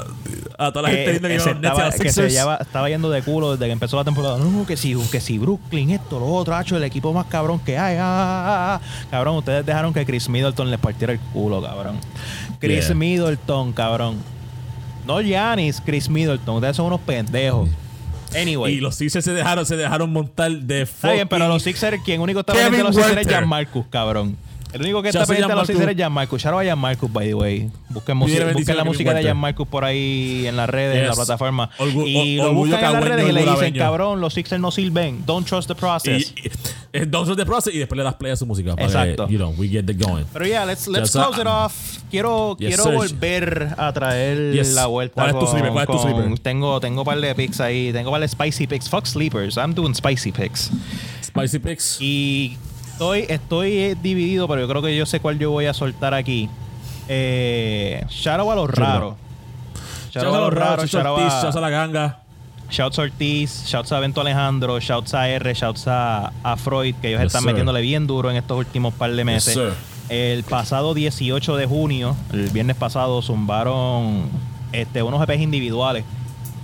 a toda la gente
que,
linda que,
se
iba a
estaba, que se lleva- estaba yendo de culo desde que empezó la temporada. No, que si, que si Brooklyn, esto, lo otro, hacho, el equipo más cabrón que hay. ah, ah, ah. Cabrón, ustedes dejaron que Chris Middleton les partiera el culo, cabrón. Chris
Yeah.
Middleton, cabrón. No Giannis, Chris Middleton. Ustedes son unos pendejos. Anyway.
Y los Sixers se dejaron, se dejaron montar de
Está bien, pero
fucking-
los Sixers, quien único pendiente de los Sixers es. Jan Marcus, cabrón. El único que está
a
pendiente de los Sixers es Jan Marcus. Shout out a Jan Marcus, by the way. Busquen, música- busquen la
a
música de Marcus por ahí en las redes, en la plataforma.
Orgu-
y lo buscan en las redes y le dicen, cabrón, los Sixers no sirven. Don't trust the process.
y- es Don't Trust the Process y después le das play a su música.
Exacto.
Que, you know, we get it going.
Pero ya, let's, close it off. Quiero,
Yes,
quiero volver a traer
Yes.
la vuelta
¿Cuál es tu
con,
sleeper? ¿Cuál es tu sleeper?
Tengo, tengo un par de picks ahí. Tengo un par de spicy picks. Fuck sleepers. I'm doing spicy picks.
Spicy Picks.
Y estoy, estoy eh, dividido, pero yo creo que yo sé cuál yo voy a soltar aquí. Eh, shout out a los raros. Shout out a los raros, shout out
Shout out a la ganga.
shouts a Ortiz, shouts a Bento Alejandro, shouts a R, shouts a, a Freud, que ellos
Yes,
están
sir.
metiéndole bien duro en estos últimos par de meses. el pasado 18 de junio, el viernes pasado, zumbaron este, unos EPs individuales,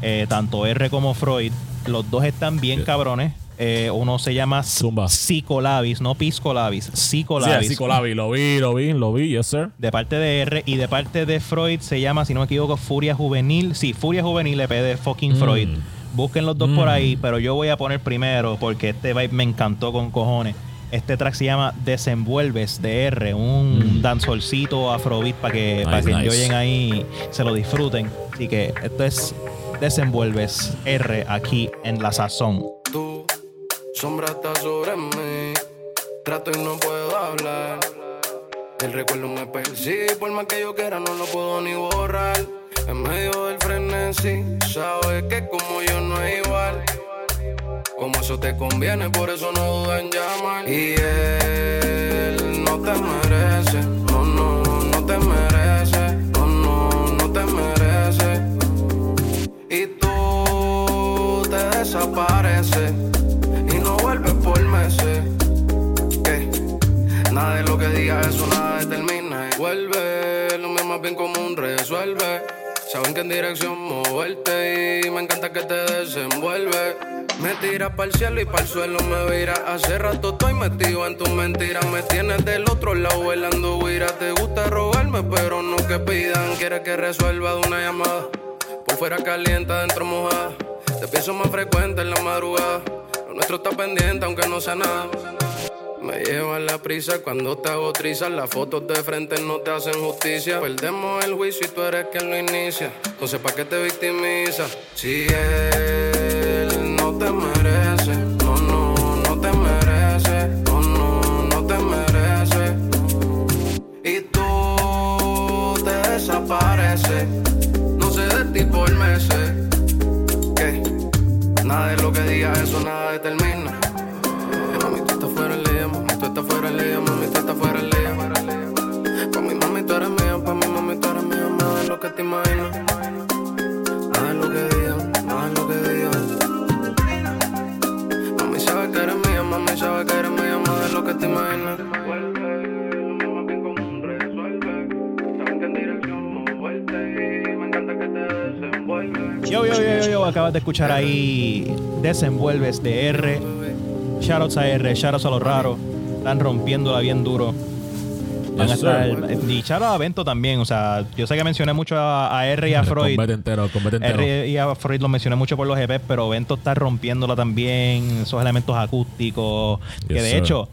eh, tanto R como Freud. Los dos están bien
Yeah.
cabrones. Eh, uno se llama
Zumba.
Psicolabis, no Piscolabis,
Sí,
Psicolabis.
Psicolabi. Lo vi, lo vi, lo vi. Yes, sir.
de parte de R y de parte de Freud se llama, si no me equivoco, Furia Juvenil. Sí, Furia Juvenil EP de fucking
Mm.
Freud. Busquen los dos
Mm.
por ahí, pero yo voy a poner primero porque este vibe me encantó con cojones. Este track se llama Desenvuelves de R, un
Mm.
danzolcito afrobeat para que, para
Nice,
que
nice.
oyen ahí, se lo disfruten. Así que esto es Desenvuelves R aquí en La Sazón.
Sombra está sobre mí. Trato y no puedo hablar. El recuerdo me persigue. Por más que yo quiera, no lo puedo ni borrar. En medio del frenesí, sabes que como yo no es igual. Como eso te conviene, por eso no duda en llamar. Y él no te merece. Bien como un resuelve. Saben que en dirección moverte y me encanta que te desenvuelve. Me tiras para el cielo y para el suelo me vira. Hace rato estoy metido en tus mentiras. Me tienes del otro lado bailando guira. Te gusta rogarme, pero no que pidan. Quieres que resuelva de una llamada. Por fuera caliente, adentro mojada. Te pienso más frecuente en la madrugada. Lo nuestro está pendiente, aunque no sea nada. Me lleva la prisa cuando te hago trizas. Las fotos de frente no te hacen justicia. Perdemos el juicio y tú eres quien lo inicia. Entonces, ¿para qué te victimizas? Si él no te merece, no, no, no te merece, no, no, no te merece. Y tú te desapareces. No sé de ti por meses. Que nada de lo que digas, eso nada determina. Te imaginas. De lo que digan, de lo que digan. Mami, sabe que eres mía, mami, sabe que eres mía, nada de lo que te imaginas.
Yo, yo, yo, yo, yo, acabas de escuchar ahí Desenvuelves de R. Shoutouts a R, shoutouts a los raros. Están rompiéndola bien duro. Van a estar. Y shoutouts a Bento también. O sea, yo sé que mencioné mucho a, a R y a Freud.
Combate entero, el combate entero.
R y a Freud lo mencioné mucho por los EP, pero Bento está rompiéndola también. Esos elementos acústicos. que de
sir.
hecho,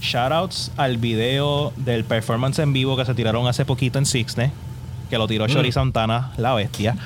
shoutouts al video del performance en vivo que se tiraron hace poquito en Sixne. Que lo tiró
Mm.
Shori Santana, la bestia.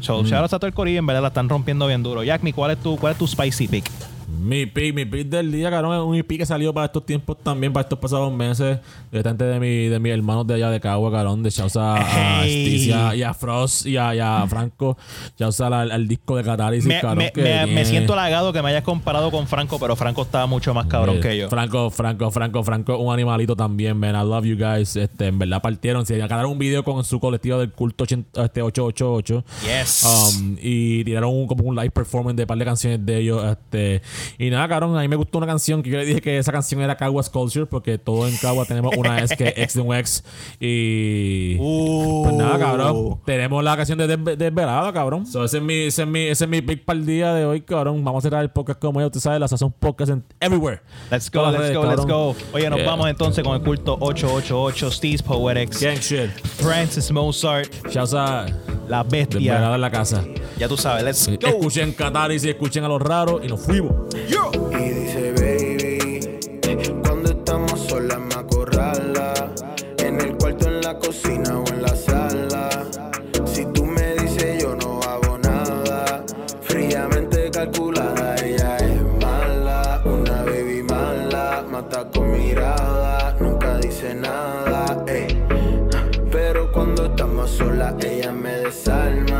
So, shoutouts a todo el corillo, en verdad la están rompiendo bien duro. Jack, ¿cuál es tu, cuál es tu spicy pick?
Mi pick, mi pick del día, cabrón, es un EP que salió para estos tiempos también, para estos pasados meses. Directamente de, mi, de mis hermanos de allá de Cagua, cabrón, de Chausa a
Hey.
Y a Frost y a, y a Franco. Chausa al, al disco de Catarsis,
Me,
cabrón.
me-
que
me- siento halagado que me hayas comparado con Franco, pero Franco estaba mucho más cabrón
Eh,
que yo.
Franco, Franco, Franco, Franco, un animalito también, man. I love you guys. Este, en verdad partieron. Se acabaron un video con su colectivo del culto 80 este, 888.
Yes.
Um, y tiraron un, como un live performance de un par de canciones de ellos. Este, Y nada, cabrón, a mí me gustó una canción que yo le dije que esa canción era Caguas Culture porque todos en Cagua tenemos una es que ex de un ex. Y.
Uh.
Pues nada, cabrón. Tenemos la canción de Desve- Desvelada, cabrón. So, ese, es mi, ese, es mi, ese es mi pick para el día de hoy, cabrón. Vamos a cerrar el podcast como ya usted sabe, las Sazón Podcast en everywhere.
Let's go, let's
redes,
go, let's go. Oye, nos
Yeah.
vamos entonces con el culto 888, Steve's Poetics,
Gang shit.
Francis Mozart,
Shouts a
La Bestia.
Desvelada en la casa.
Ya tú sabes, let's go.
Escuchen Cataris y escuchen a los raros y nos fuimos.
Y dice, baby, cuando estamos solas me acorrala. En el cuarto, en la cocina o en la sala. Si tú me dices, yo no hago nada. Fríamente calculada, ella es mala. Una baby mala, mata con mirada. Nunca dice nada, ey. Pero cuando estamos solas, ella me desarma.